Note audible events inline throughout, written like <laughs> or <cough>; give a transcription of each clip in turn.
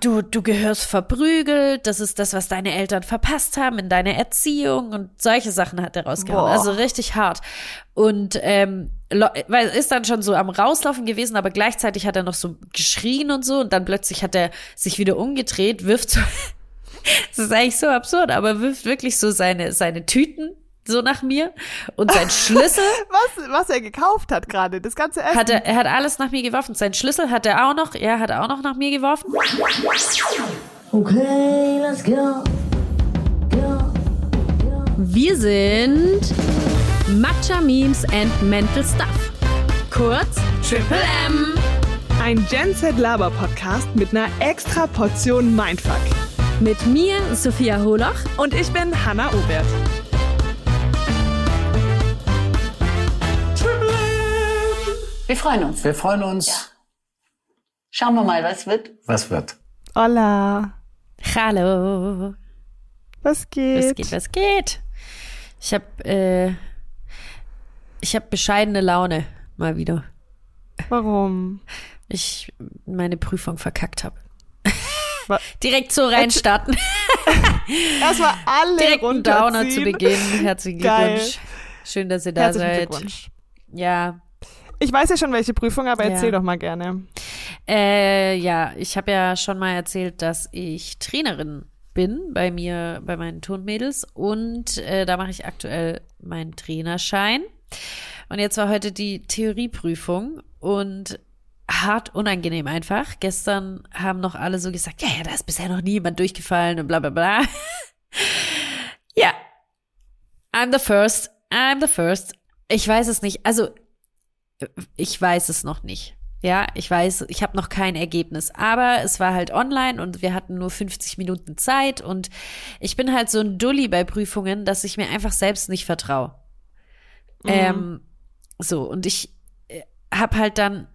du, du gehörst verprügelt, das ist das, was deine Eltern verpasst haben in deiner Erziehung und solche Sachen hat er rausgehauen. Boah. Also richtig hart. Und ähm, weil ist dann schon so am Rauslaufen gewesen, aber gleichzeitig hat er noch so geschrien und so und dann plötzlich hat er sich wieder umgedreht, wirft so, <laughs> das ist eigentlich so absurd, aber wirft wirklich so seine, seine Tüten so nach mir und sein Schlüssel <laughs> Was, was er gekauft hat gerade, das ganze Essen. hat er, er hat alles nach mir geworfen. Sein Schlüssel hat er auch noch, er hat auch noch nach mir geworfen. Okay, let's go. Go. Wir sind Matcha Memes and Mental Stuff. Kurz Triple M. Ein Gen Z Laber Podcast mit einer extra Portion Mindfuck. Mit mir, Sophia Holoch. Und ich bin Hanna Obert. Wir freuen uns. Wir freuen uns. Schauen wir mal, was wird. Was wird? Hola. Hallo. Was geht? Was geht, was geht? Ich habe äh, ich habe bescheidene Laune mal wieder. Warum? Ich meine Prüfung verkackt habe. <laughs> Direkt so reinstarten. Erstmal alle Direkt einen Downer zu runterziehen. Beginn. Herzlichen Geil. Glückwunsch. Schön, dass ihr da Herzlichen seid. Glückwunsch. Ja. Ich weiß ja schon, welche Prüfung, aber Ja. erzähl doch mal gerne. Äh, ja, ich habe ja schon mal erzählt, dass ich Trainerin bin bei mir, bei meinen Turnmädels und äh, da mache ich aktuell meinen Trainerschein. Und jetzt war heute die Theorieprüfung und hart unangenehm einfach. Gestern haben noch alle so gesagt, ja, ja, da ist bisher noch niemand durchgefallen und bla bla bla. <laughs> ja, I'm the first, I'm the first. Ich weiß es nicht. Also ich weiß es noch nicht. Ja, ich weiß, ich habe noch kein Ergebnis, aber es war halt online und wir hatten nur 50 Minuten Zeit und ich bin halt so ein Dulli bei Prüfungen, dass ich mir einfach selbst nicht vertraue. Ähm, so, und ich äh, hab halt dann,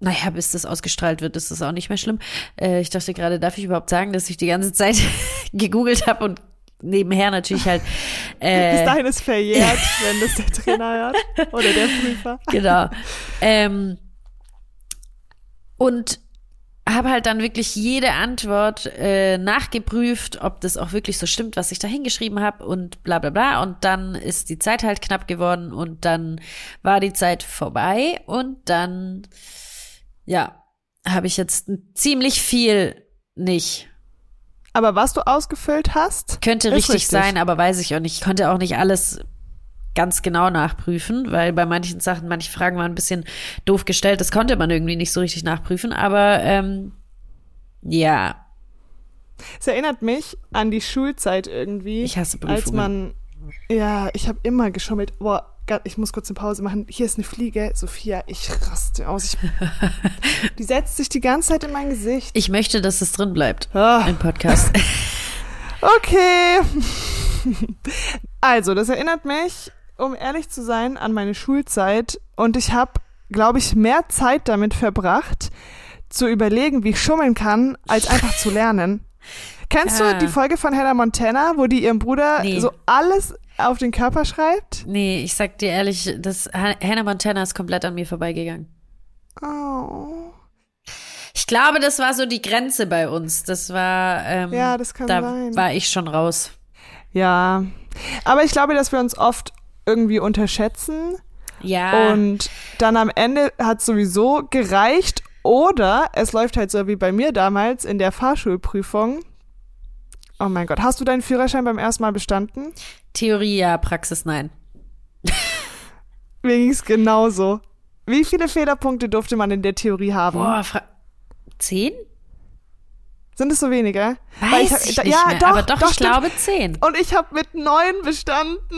naja, bis das ausgestrahlt wird, ist das auch nicht mehr schlimm. Äh, ich dachte gerade, darf ich überhaupt sagen, dass ich die ganze Zeit <laughs> gegoogelt habe und nebenher natürlich halt <laughs> Bis äh, dahin ist verjährt, wenn das der Trainer hört. Oder der Prüfer. <laughs> genau. ähm, und habe halt dann wirklich jede Antwort äh, nachgeprüft, ob das auch wirklich so stimmt, was ich da hingeschrieben habe und bla bla bla. Und dann ist die Zeit halt knapp geworden und dann war die Zeit vorbei und dann, ja, habe ich jetzt ziemlich viel nicht. Aber was du ausgefüllt hast, Könnte ist richtig, sein, aber weiß ich auch nicht. Ich konnte auch nicht alles ganz genau nachprüfen, weil bei manchen Sachen, manche Fragen waren ein bisschen doof gestellt. Das konnte man irgendwie nicht so richtig nachprüfen. Aber ähm, ja, Es erinnert mich an die Schulzeit irgendwie. Ich hasse Als Prüfungen. man, ja, ich habe immer geschummelt. Boah, ich muss kurz eine Pause machen. Hier ist eine Fliege. Sophia, ich raste aus. Ich, <laughs> die setzt sich die ganze Zeit in mein Gesicht. ich möchte, dass es drin bleibt Ah, im Podcast. <laughs> okay. <laughs> Also, das erinnert mich, um ehrlich zu sein, an meine Schulzeit. Und ich habe, glaube ich, mehr Zeit damit verbracht, zu überlegen, wie ich schummeln kann, als einfach zu lernen. Kennst Ah. du die Folge von Hannah Montana, wo die ihrem Bruder Nee. so alles auf den Körper schreibt? nee, ich sag dir ehrlich, das Han- Hannah Montana ist komplett an mir vorbeigegangen. Oh. Ich glaube, das war so die Grenze bei uns. Das war, ähm, Ja, das kann da sein. war ich schon raus. Ja. Aber ich glaube, dass wir uns oft irgendwie unterschätzen. Ja. Und dann am Ende hat sowieso gereicht. Oder es läuft halt so wie bei mir damals in der Fahrschulprüfung. Oh mein Gott, hast du deinen Führerschein beim ersten Mal bestanden? Theorie ja, Praxis nein. Mir ging's genauso. Wie viele Fehlerpunkte durfte man in der Theorie haben? Boah, Fra zehn? Sind es so wenige? Weiß Weil ich, hab- nicht ja, mehr. doch, aber doch, ich stimmt. glaube zehn. Und ich habe mit neun bestanden. <laughs>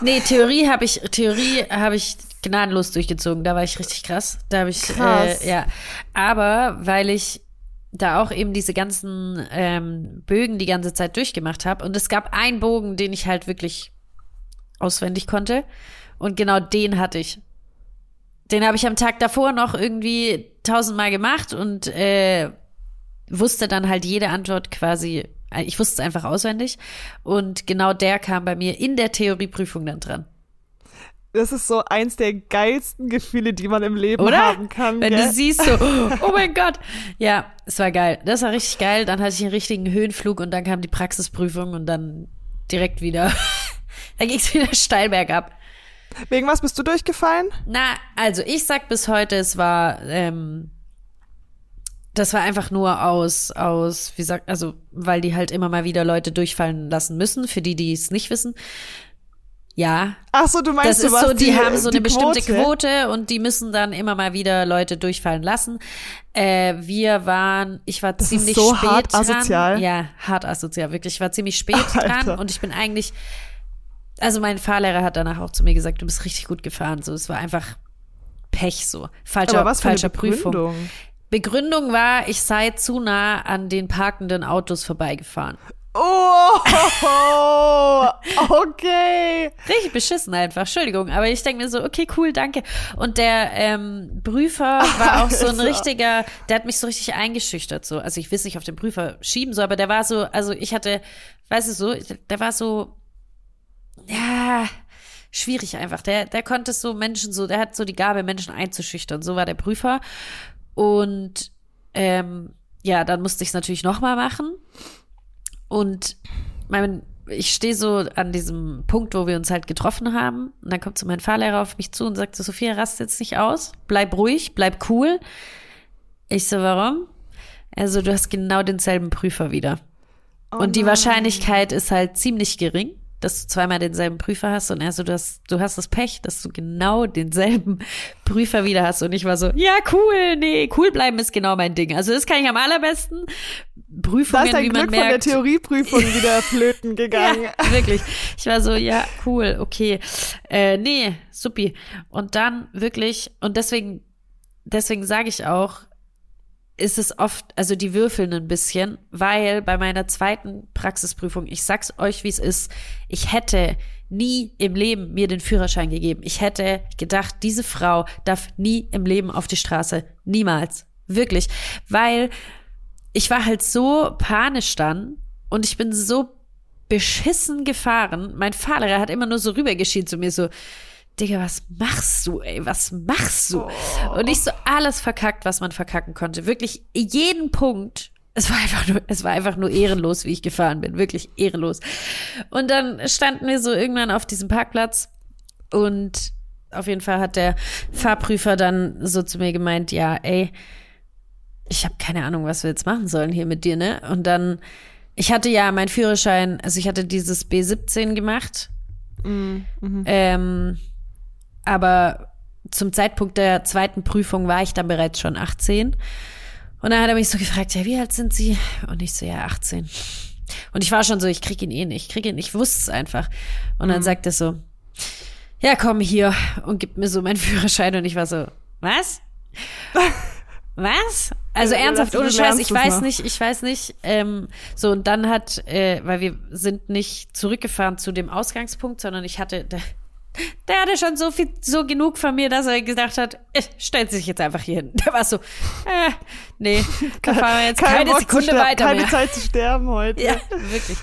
Nee, Theorie habe ich, Theorie habe ich gnadenlos durchgezogen. Da war ich richtig krass. Da habe ich, Krass. Äh, ja. Aber weil ich da auch eben diese ganzen ähm, Bögen die ganze Zeit durchgemacht habe und es gab einen Bogen, den ich halt wirklich auswendig konnte und genau den hatte ich. Den habe ich am Tag davor noch irgendwie tausendmal gemacht und äh, wusste dann halt jede Antwort quasi, äh, ich wusste es einfach auswendig und genau der kam bei mir in der Theorieprüfung dann dran. Das ist so eins der geilsten Gefühle, die man im Leben Oder? haben kann. Wenn gell? du siehst so, <laughs> oh mein Gott. Ja, es war geil. Das war richtig geil. Dann hatte ich einen richtigen Höhenflug und dann kam die Praxisprüfung und dann direkt wieder, <laughs> dann ging es wieder steil bergab. Wegen was bist du durchgefallen? Na, also ich sag bis heute, es war, ähm, das war einfach nur aus, aus, wie sagt, also, weil die halt immer mal wieder Leute durchfallen lassen müssen, für die, die es nicht wissen. Ja, Ach so, du meinst, das du ist so, die, haben so die eine bestimmte Quote. Quote und die müssen dann immer mal wieder Leute durchfallen lassen. Äh, wir waren, ich war Das ist ziemlich so spät hart dran. asozial. Ja, hart asozial, wirklich. Ich war ziemlich spät <laughs> Alter. dran und ich bin eigentlich, also mein Fahrlehrer hat danach auch zu mir gesagt, du bist richtig gut gefahren. So, es war einfach Pech so. Falscher, Aber was für eine falscher Prüfung. Begründung? Begründung war, ich sei zu nah an den parkenden Autos vorbeigefahren. Oh, <laughs> okay. Richtig beschissen einfach, Entschuldigung. Aber ich denke mir so, okay, cool, danke. Und der ähm, Prüfer war auch so ein Alter. richtiger, der hat mich so richtig eingeschüchtert. So. Also ich will es nicht auf den Prüfer schieben, so, aber der war so, also ich hatte, weißt du so, der war so, ja, schwierig einfach. Der, der konnte so Menschen so, der hat so die Gabe, Menschen einzuschüchtern. So war der Prüfer. Und ähm, ja, dann musste ich es natürlich nochmal machen. Und mein, ich stehe so an diesem Punkt, wo wir uns halt getroffen haben. Und dann kommt so mein Fahrlehrer auf mich zu und sagt so, Sophia, rast jetzt nicht aus. Bleib ruhig, bleib cool. Ich so, warum? Also, du hast genau denselben Prüfer wieder. und die Wahrscheinlichkeit ist halt ziemlich gering, dass du zweimal denselben Prüfer hast. Und er so, du hast, du hast das Pech, dass du genau denselben <laughs> Prüfer wieder hast. Und ich war so, ja, cool, nee, cool bleiben ist genau mein Ding. Also, das kann ich am allerbesten. Prüfungen, ist dein wie man Glück von der merkt. Theorieprüfung <laughs> wieder flöten gegangen. Ja, wirklich. Ich war so, ja, cool, okay. Äh, nee, supi. Und dann wirklich, und deswegen, deswegen sage ich auch, ist es oft, also die würfeln ein bisschen, weil bei meiner zweiten Praxisprüfung, ich sag's euch, wie es ist, ich hätte nie im Leben mir den Führerschein gegeben. Ich hätte gedacht, diese Frau darf nie im Leben auf die Straße. Niemals. Wirklich. Weil ich war halt so panisch dann und ich bin so beschissen gefahren. Mein Fahrlehrer hat immer nur so rübergeschieden zu mir so, Digga, was machst du, ey? Was machst du? Und ich so alles verkackt, was man verkacken konnte. Wirklich jeden Punkt. Es war einfach nur, es war einfach nur ehrenlos, wie ich gefahren bin. Wirklich ehrenlos. Und dann standen wir so irgendwann auf diesem Parkplatz und auf jeden Fall hat der Fahrprüfer dann so zu mir gemeint, ja, ey, ich habe keine Ahnung, was wir jetzt machen sollen hier mit dir, ne? Und dann, ich hatte ja meinen Führerschein, also ich hatte dieses B17 gemacht. Ähm, aber zum Zeitpunkt der zweiten Prüfung war ich dann bereits schon 18. Und dann hat er mich so gefragt, ja, wie alt sind Sie? Und ich so, ja, 18. Und ich war schon so, ich krieg ihn eh nicht, ich krieg ihn, ich wusste es einfach. Und dann sagt er so, ja, komm hier und gibt mir so meinen <laughs> Führerschein und ich war so, was? Was? Also Ja, ernsthaft, ohne Scheiß, ich weiß noch. nicht, ich weiß nicht. Ähm, so, und dann hat, äh, weil wir sind nicht zurückgefahren zu dem Ausgangspunkt, sondern ich hatte, der, hatte schon so viel, so genug von mir, dass er gedacht hat, äh, stellt sich jetzt einfach hier hin. <laughs> Der war so, äh, nee, da fahren wir jetzt Kein keine Bock Sekunde weiter Keine mehr. Zeit zu sterben heute. Ja, wirklich.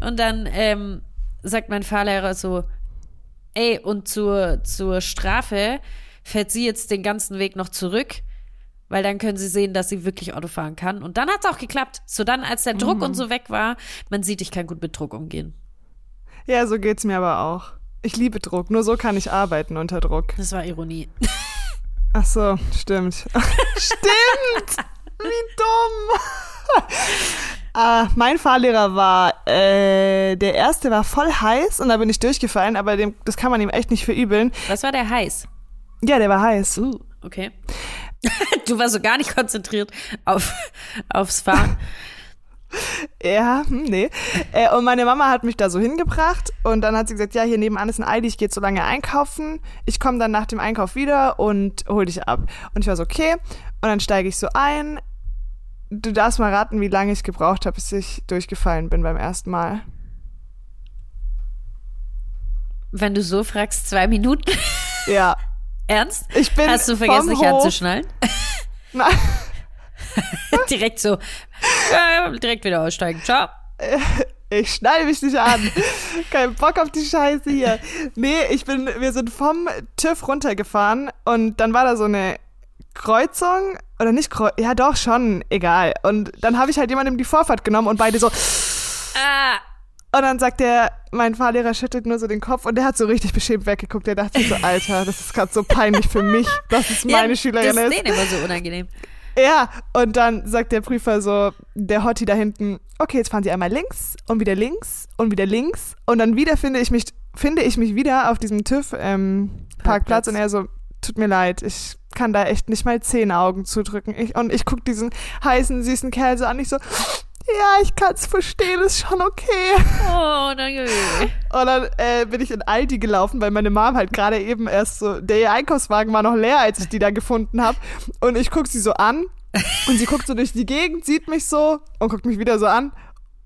Und dann ähm, sagt mein Fahrlehrer so, ey, und zur, zur Strafe fährt sie jetzt den ganzen Weg noch zurück, weil dann können sie sehen, dass sie wirklich Auto fahren kann. Und dann hat's auch geklappt. So dann, als der Druck und so weg war, man sieht, ich kann gut mit Druck umgehen. Ja, so geht's mir aber auch. Ich liebe Druck. Nur so kann ich arbeiten unter Druck. Das war Ironie. Ach so, stimmt. <laughs> stimmt! Wie dumm! ah, mein Fahrlehrer war, äh, der erste war voll heiß und da bin ich durchgefallen, aber dem, das kann man ihm echt nicht verübeln. Was war der heiß? Ja, der war heiß. Uh, okay. <laughs> du warst so gar nicht konzentriert auf, aufs Fahren. Ja, hm, nee. Äh, und meine Mama hat mich da so hingebracht und dann hat sie gesagt, ja, hier nebenan ist ein Aldi, ich gehe so lange einkaufen. Ich komme dann nach dem Einkauf wieder und hol dich ab. Und ich war so, okay. Und dann steige ich so ein. Du darfst mal raten, wie lange ich gebraucht habe, bis ich durchgefallen bin beim ersten Mal. Wenn du so fragst, zwei Minuten. Ja. <laughs> Ernst? Ich bin Hast du vergessen, dich Hof- anzuschnallen? Nein. <laughs> direkt so, äh, direkt wieder aussteigen. Ciao. <laughs> ich schnall mich nicht an. Kein Bock auf die Scheiße hier. Nee, ich bin, wir sind vom TÜV runtergefahren und dann war da so eine Kreuzung oder nicht Kreuzung, ja doch schon, egal. Und dann habe ich halt jemandem die Vorfahrt genommen und beide so Ah, und dann sagt der, mein Fahrlehrer schüttelt nur so den Kopf und der hat so richtig beschämt weggeguckt. Der dachte so, Alter, das ist gerade so peinlich für mich, dass es meine ja, Schülerin das ist. ist denen immer so unangenehm. Ja, und dann sagt der Prüfer so, der Hottie da hinten, okay, jetzt fahren Sie einmal links und wieder links und wieder links und dann wieder finde ich mich, finde ich mich wieder auf diesem TÜV ähm, und er so, tut mir leid, ich kann da echt nicht mal zehn Augen zudrücken. Ich, und ich guck diesen heißen, süßen Kerl so an, ich so, ja, ich kann's verstehen, ist schon okay. Oh, danke. Und dann äh, bin ich in Aldi gelaufen, weil meine Mom halt gerade eben erst so, der Einkaufswagen war noch leer, als ich die da gefunden habe. Und ich guck sie so an und sie guckt so durch die Gegend, sieht mich so und guckt mich wieder so an.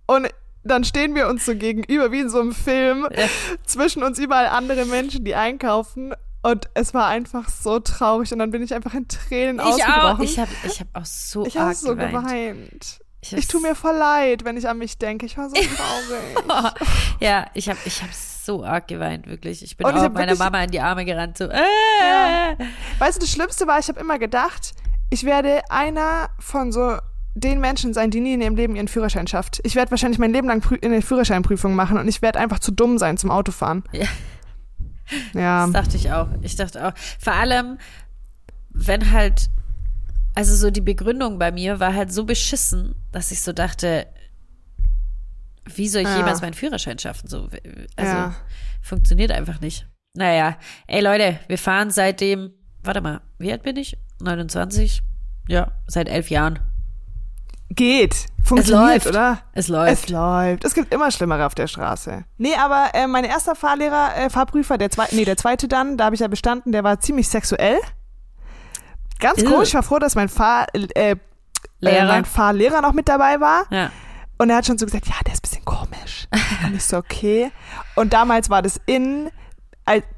Und dann stehen wir uns so gegenüber, wie in so einem Film, Ja. zwischen uns überall andere Menschen, die einkaufen. Und es war einfach so traurig und dann bin ich einfach in Tränen Ich auch. ausgebrochen. Ich habe ich hab auch so ich habe arg so geweint. geweint. Ich, Ich tue mir voll leid, wenn ich an mich denke. Ich war so <laughs> traurig. Ja, ich habe ich hab so arg geweint, wirklich. Ich bin Und ich auch hab meiner Mama in die Arme gerannt, so, äh. Ja. Weißt du, das Schlimmste war, ich habe immer gedacht, ich werde einer von so den Menschen sein, die nie in ihrem Leben ihren Führerschein schafft. Ich werde wahrscheinlich mein Leben lang eine Führerscheinprüfung machen und ich werde einfach zu dumm sein zum Autofahren. Ja. Ja. Das dachte ich auch. Ich dachte auch. Vor allem, wenn halt, also so die Begründung bei mir war halt so beschissen, dass ich so dachte, wie soll ich Ja. jemals meinen Führerschein schaffen? So, also Ja. funktioniert einfach nicht. Naja, ey Leute, wir fahren seitdem, warte mal, wie alt bin ich? 29? Ja, seit elf Jahren. Geht. Funktioniert, läuft. oder? Es läuft. Es läuft. Es gibt immer Schlimmere auf der Straße. Nee, aber äh, mein erster Fahrlehrer, äh, Fahrprüfer, der zweite, nee, der zweite dann, da habe ich ja bestanden, der war ziemlich sexuell. Ganz komisch, ich war froh, dass mein Fahr, äh, äh, Lehrer. mein Fahrlehrer noch mit dabei war. Ja. Und er hat schon so gesagt, ja, der ist ein bisschen komisch. <laughs> Und ich so, okay. Und damals war das in,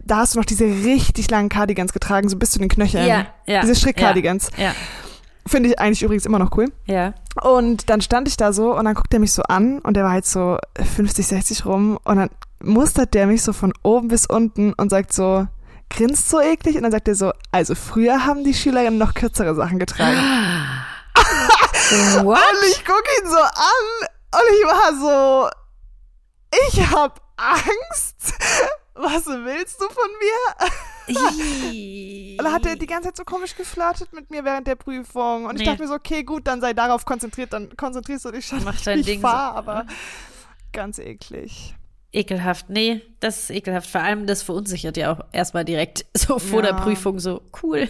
da hast du noch diese richtig langen Cardigans getragen, so bis zu den Knöcheln. Ja, ja. Diese Strick-Cardigans. Ja, Finde ich eigentlich übrigens immer noch cool. ja. Und dann stand ich da so und dann guckt er mich so an und der war halt so 50, 60 rum und dann mustert der mich so von oben bis unten und sagt so, grinst so eklig und dann sagt er so, also früher haben die Schülerinnen noch kürzere Sachen getragen. What? Und ich gucke ihn so an und ich war so, ich hab Angst. Was willst du von mir? Und hat er die ganze Zeit so komisch geflirtet mit mir während der Prüfung. Und ich Nee. dachte mir so, okay, gut, dann sei darauf konzentriert, dann konzentrierst du dich schon, Mach dein ich Ding fahr, so. aber ganz eklig. Ekelhaft. Nee, das ist ekelhaft. Vor allem, das verunsichert ja auch erstmal direkt <laughs> so vor Ja. der Prüfung so. Cool.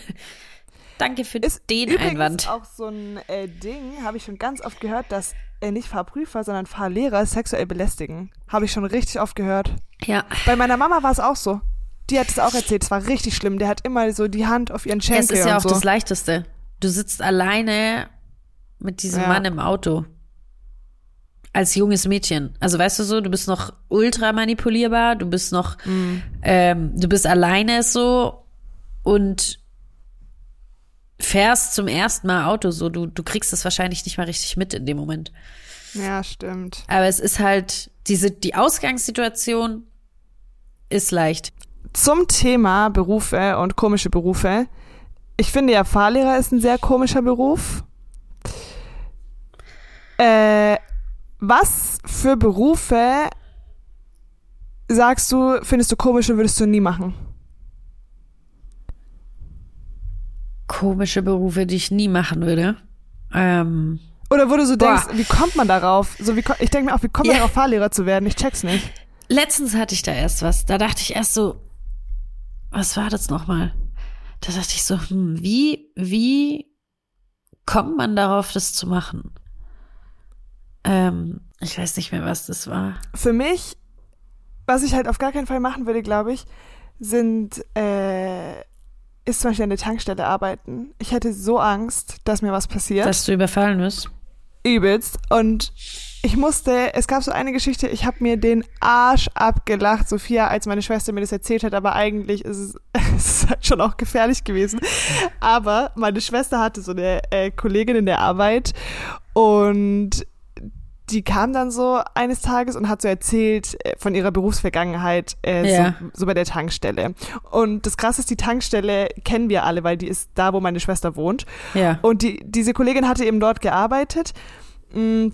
Danke für Ist den übrigens Einwand. auch so ein äh, Ding, habe ich schon ganz oft gehört, dass äh, nicht Fahrprüfer, sondern Fahrlehrer sexuell belästigen. Habe ich schon richtig oft gehört. Ja. Bei meiner Mama war es auch so. Die hat es auch erzählt, es war richtig schlimm. Der hat immer so die Hand auf ihren Schenkel Es ist ja auch so. das Leichteste. Du sitzt alleine mit diesem Ja. Mann im Auto. Als junges Mädchen. Also weißt du so, du bist noch ultra manipulierbar, du bist noch, Mhm. ähm, du bist alleine so und fährst zum ersten Mal Auto so. Du, du kriegst es wahrscheinlich nicht mal richtig mit in dem Moment. Ja, stimmt. Aber es ist halt, diese, die Ausgangssituation ist leicht. Zum Thema Berufe und komische Berufe. Ich finde ja, Fahrlehrer ist ein sehr komischer Beruf. Äh, was für Berufe sagst du, findest du komisch und würdest du nie machen? Komische Berufe, die ich nie machen würde. Ähm, Oder wo du so Boah. denkst, wie kommt man darauf? So wie, ich denke mir auch, wie kommt man Ja. darauf, Fahrlehrer zu werden? Ich check's nicht. letztens hatte ich da erst was. Da dachte ich erst so, was war das nochmal? Da dachte ich so, hm, wie, wie kommt man darauf, das zu machen? Ähm, ich weiß nicht mehr, was das war. Für mich, was ich halt auf gar keinen Fall machen würde, glaube ich, sind, äh, ist zum Beispiel an der Tankstelle arbeiten. Ich hätte so Angst, dass mir was passiert. Dass du überfallen wirst. Übelst. Und ich musste, es gab so eine Geschichte, ich habe mir den Arsch abgelacht, Sophia, als meine Schwester mir das erzählt hat, aber eigentlich ist es, <laughs> es ist halt schon auch gefährlich gewesen. Aber meine Schwester hatte so eine äh, Kollegin in der Arbeit und die kam dann so eines Tages und hat so erzählt äh, von ihrer Berufsvergangenheit äh, Ja. so, so bei der Tankstelle. Und das Krasse ist, die Tankstelle kennen wir alle, weil die ist da, wo meine Schwester wohnt. Ja. Und die, diese Kollegin hatte eben dort gearbeitet. Mm,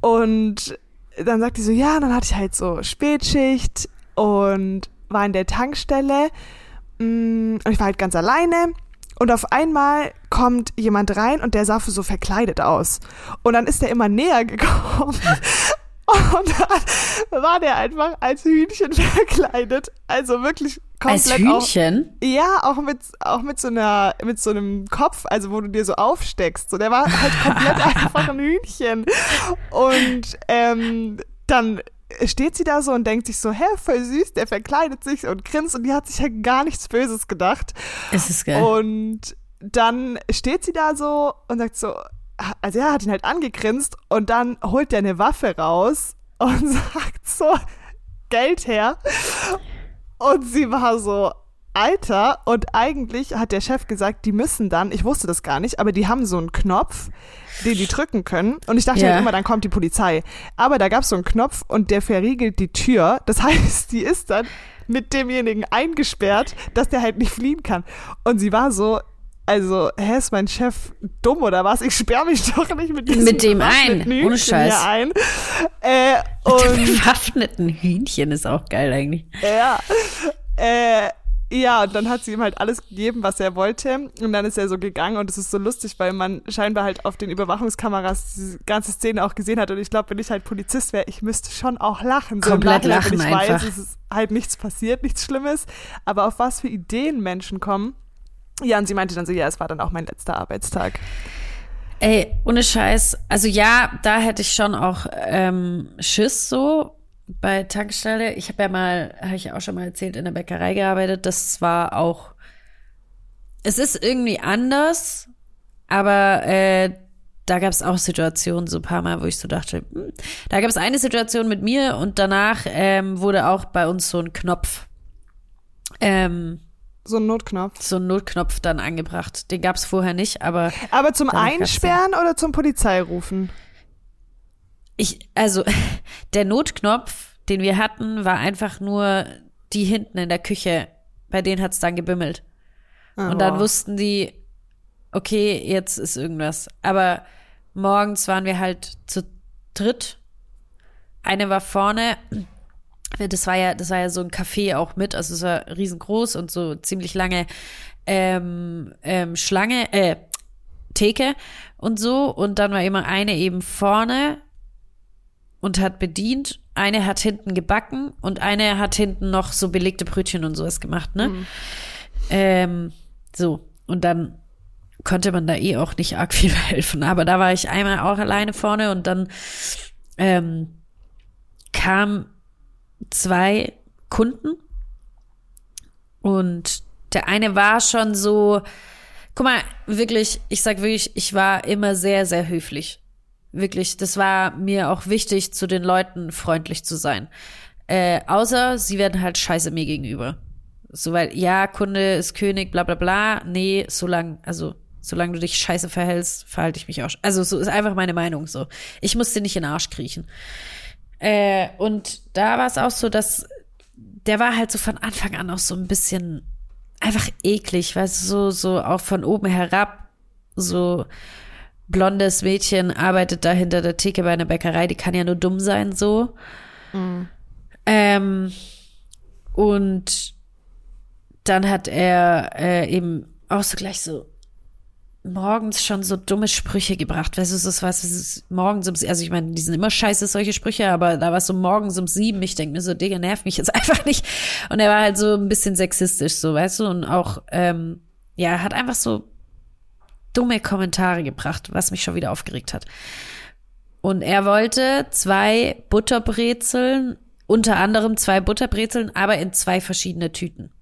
Und dann sagt die so, ja, dann hatte ich halt so Spätschicht und war in der Tankstelle. Mm, Und ich war halt ganz alleine. Und auf einmal kommt jemand rein und der sah so verkleidet aus. Und dann ist der immer näher <laughs> gekommen. Und dann war der einfach als Hühnchen <laughs> verkleidet. Also wirklich Als komplett auch, Hühnchen? ja, auch mit, auch mit so einer, mit so einem Kopf, also wo du dir so aufsteckst. So, der war halt komplett <laughs> einfach ein Hühnchen. Und ähm, dann steht sie da so und denkt sich so, hä, voll süß, der verkleidet sich und grinst und die hat sich halt gar nichts Böses gedacht. Es ist geil. Und dann steht sie da so und sagt so, also er hat ihn halt angegrinst und dann holt der eine Waffe raus und <laughs> sagt so, Geld her. Und sie war so, Alter, und eigentlich hat der Chef gesagt, die müssen dann, ich wusste das gar nicht, aber die haben so einen Knopf, den die drücken können. Und ich dachte Ja. halt immer, dann kommt die Polizei. Aber da gab es so einen Knopf und der verriegelt die Tür. Das <laughs> heißt, die ist dann mit demjenigen eingesperrt, dass der halt nicht fliehen kann. Und sie war so, also, hä, ist mein Chef dumm oder was? Ich sperre mich <laughs> doch nicht mit diesem Mit dem ein, ohne Scheiß. Hier ein. Äh, <laughs> Mit und dem bewaffneten Hühnchen ist auch geil eigentlich. ja. Äh, ja, und dann hat sie ihm halt alles gegeben, was er wollte. Und dann ist er so gegangen und es ist so lustig, weil man scheinbar halt auf den Überwachungskameras diese ganze Szene auch gesehen hat. Und ich glaube, wenn ich halt Polizist wäre, ich müsste schon auch lachen. So Komplett Nachhinein, wenn lachen ich weiß, einfach. es ist halt nichts passiert, nichts Schlimmes. Aber auf was für Ideen Menschen kommen. Ja, und sie meinte dann so, ja, es war dann auch mein letzter Arbeitstag. Ey, ohne Scheiß. Also ja, da hätte ich schon auch ähm, Schiss so bei Tankstelle. Ich habe ja mal, habe ich auch schon mal erzählt, in der Bäckerei gearbeitet. Das war auch, es ist irgendwie anders, aber äh, da gab es auch Situationen so ein paar Mal, wo ich so dachte, hm. da gab es eine Situation mit mir und danach ähm, wurde auch bei uns so ein Knopf, ähm, So ein Notknopf. so ein Notknopf dann angebracht. Den gab es vorher nicht, aber Aber zum. Einsperren oder zum Polizeirufen? Ich, also, <laughs> der Notknopf, den wir hatten, war einfach nur die hinten in der Küche. Bei denen hat's dann gebimmelt. Und dann Oh. wussten die, okay, jetzt ist irgendwas. Aber morgens waren wir halt zu dritt. Eine war vorne. Das war ja, das war ja so ein Café auch mit, also es war riesengroß und so ziemlich lange ähm, ähm, Schlange, äh, Theke und so. Und dann war immer eine eben vorne und hat bedient. Eine hat hinten gebacken und eine hat hinten noch so belegte Brötchen und sowas gemacht, ne? Ähm, so. Und dann konnte man da eh auch nicht arg <laughs> viel helfen. Aber da war ich einmal auch alleine vorne und dann ähm, kamen zwei Kunden und der eine war schon so, guck mal, wirklich, ich sag wirklich, ich war immer sehr, sehr höflich. Wirklich, das war mir auch wichtig, zu den Leuten freundlich zu sein. Äh, außer sie werden halt scheiße mir gegenüber. So, weil, ja, Kunde ist König, bla bla bla. Nee, solange, also, solange du dich scheiße verhältst, verhalte ich mich auch. Also, so ist einfach meine Meinung so. Ich muss dir nicht in den Arsch kriechen. Äh, und da war es auch so, dass der war halt so von Anfang an auch so ein bisschen einfach eklig, weißt du, so, so auch von oben herab, so blondes Mädchen arbeitet da hinter der Theke bei einer Bäckerei, die kann ja nur dumm sein, so. Ähm, und dann hat er äh, eben auch so gleich so morgens schon so dumme Sprüche gebracht. Weißt du, das ist was, ist morgens um, also ich meine, die sind immer scheiße, solche Sprüche, aber da war es so morgens um sieben. Ich denke mir so, Digga, nerv mich jetzt <laughs> einfach nicht. Und er war halt so ein bisschen sexistisch, so, weißt du, und auch, ähm, ja, hat einfach so dumme Kommentare gebracht, was mich schon wieder aufgeregt hat. Und er wollte zwei Butterbrezeln, unter anderem zwei Butterbrezeln, aber in zwei verschiedene Tüten.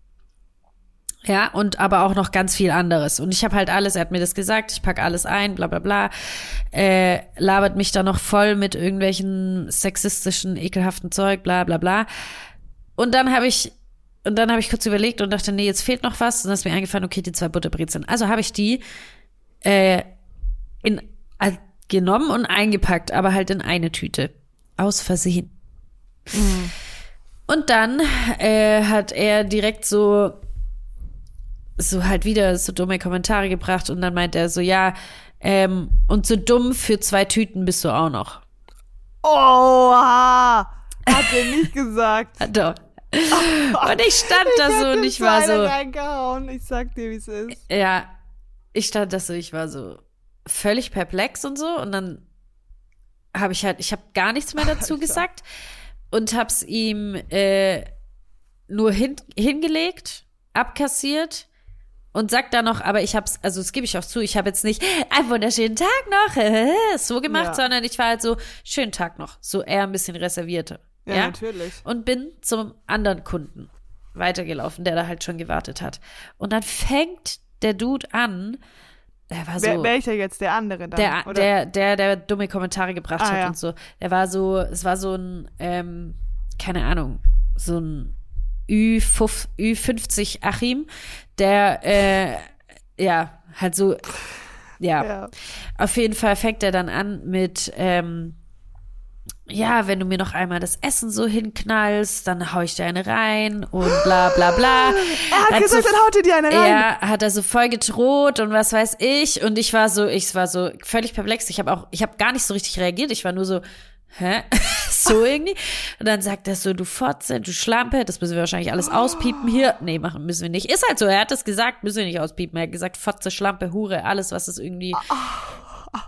Ja, und aber auch noch ganz viel anderes. Und ich habe halt alles, er hat mir das gesagt, ich pack alles ein, bla bla bla. Äh, labert mich da noch voll mit irgendwelchen sexistischen, ekelhaften Zeug, bla bla bla. Und dann habe ich, und dann habe ich kurz überlegt und dachte, nee, jetzt fehlt noch was. Und dann ist mir eingefallen, okay, die zwei Butterbrezeln. Also habe ich die äh, in, also genommen und eingepackt, aber halt in eine Tüte. Aus Versehen. Und dann äh, hat er direkt so so halt wieder so dumme Kommentare gebracht und dann meint er so, ja, ähm, und so dumm für zwei Tüten bist du auch noch. Oha! Hat er nicht <laughs> gesagt. Doch. Und ich stand da so und ich war so. Ich sag dir, wie es ist. ja, ich stand da so, ich war so völlig perplex und so und dann habe ich halt, ich habe gar nichts mehr <laughs> dazu gesagt und hab's ihm äh, nur hin, hingelegt, abkassiert und sagt dann noch, aber ich hab's, also das gebe ich auch zu, ich habe jetzt nicht einen wunderschönen Tag noch <laughs> so gemacht, Ja. sondern ich war halt so, schönen Tag noch, so eher ein bisschen reservierter. Ja, Ja, natürlich. Und bin zum anderen Kunden weitergelaufen, der da halt schon gewartet hat. Und dann fängt der Dude an, der war so Wer, welcher jetzt? Der andere dann? der, oder? der, der, der dumme Kommentare gebracht Ah, hat ja. und so. Der war so, es war so ein, ähm, keine Ahnung, so ein Ü5, Ü50 Achim, der, äh, ja, halt so, ja. Ja. Auf jeden Fall fängt er dann an mit, ähm, ja, wenn du mir noch einmal das Essen so hinknallst, dann hau ich dir eine rein und bla bla bla. <gasps> Er hat Hat gesagt, so- dann haut ihr die eine rein. ja, hat er so voll gedroht und was weiß ich. Und ich war so, ich war so völlig perplex. Ich habe auch, ich habe gar nicht so richtig reagiert. Ich war nur so, hä? <laughs> so <laughs> irgendwie. Und dann sagt er so, du Fotze, du Schlampe, das müssen wir wahrscheinlich alles auspiepen hier. Nee, machen müssen wir nicht. Ist halt so, er hat das gesagt, müssen wir nicht auspiepen. Er hat gesagt, Fotze, Schlampe, Hure, alles, was es irgendwie.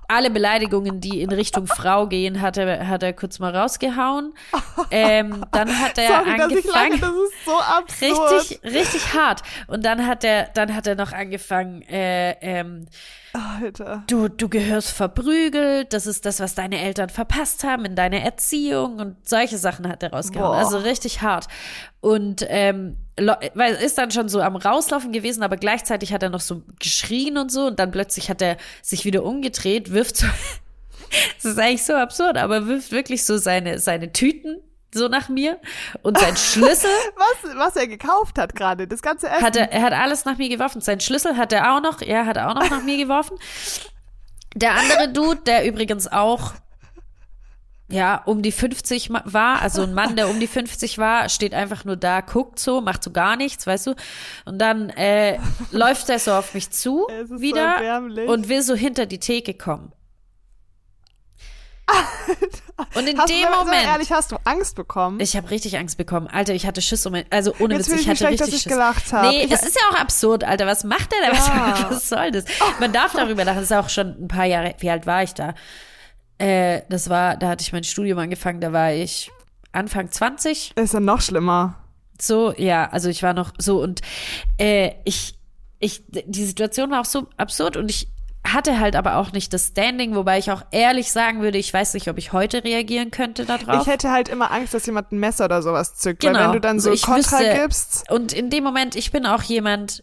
Alle Beleidigungen, die in Richtung Frau gehen, hat er, hat er kurz mal rausgehauen. Ähm, dann hat er Sorry, angefangen. das ist so. Richtig, richtig hart. Und dann hat er, dann hat er noch angefangen, äh, ähm, Alter. du, du gehörst verprügelt, das ist das, was deine Eltern verpasst haben in deiner Erziehung und solche Sachen hat er rausgehauen. Boah. Also richtig hart. Und ähm, weil ist dann schon so am Rauslaufen gewesen, aber gleichzeitig hat er noch so geschrien und so und dann plötzlich hat er sich wieder umgedreht, wirft so, <laughs> das ist eigentlich so absurd, aber wirft wirklich so seine, seine Tüten so nach mir und sein <laughs> Schlüssel Was, was er gekauft hat gerade, das ganze Essen. hat er, er hat alles nach mir geworfen. Sein Schlüssel hat er auch noch, er hat auch noch nach mir geworfen. Der andere Dude, der übrigens auch ja, um die 50 ma- war, also ein Mann, der um die 50 war, steht einfach nur da, guckt so, macht so gar nichts, weißt du? Und dann äh, <laughs> läuft er so auf mich zu Es so wieder erbärmlich. und will so hinter die Theke kommen. Und in hast dem du, Moment, ehrlich, hast du Angst bekommen? ich habe richtig Angst bekommen. Alter, ich hatte Schiss um also ohne Jetzt Witz, ich hatte schlecht, dass richtig ich Schiss. gelacht hab. Nee, Ich- das ist ja auch absurd, Alter. Was macht der da? Was, <laughs> Ja. was soll das? Man darf darüber lachen. Das ist auch schon ein paar Jahre. Wie alt war ich da? Äh, das war, da hatte ich mein Studium angefangen. Da war ich Anfang 20. ist ja noch schlimmer. So, ja, also ich war noch so und äh, ich, ich, die Situation war auch so absurd und ich hatte halt aber auch nicht das Standing, wobei ich auch ehrlich sagen würde, ich weiß nicht, ob ich heute reagieren könnte darauf. Ich hätte halt immer Angst, dass jemand ein Messer oder sowas zückt. Genau. Weil wenn du dann so Also ich Kontra wüsste- gibst. Und in dem Moment, ich bin auch jemand,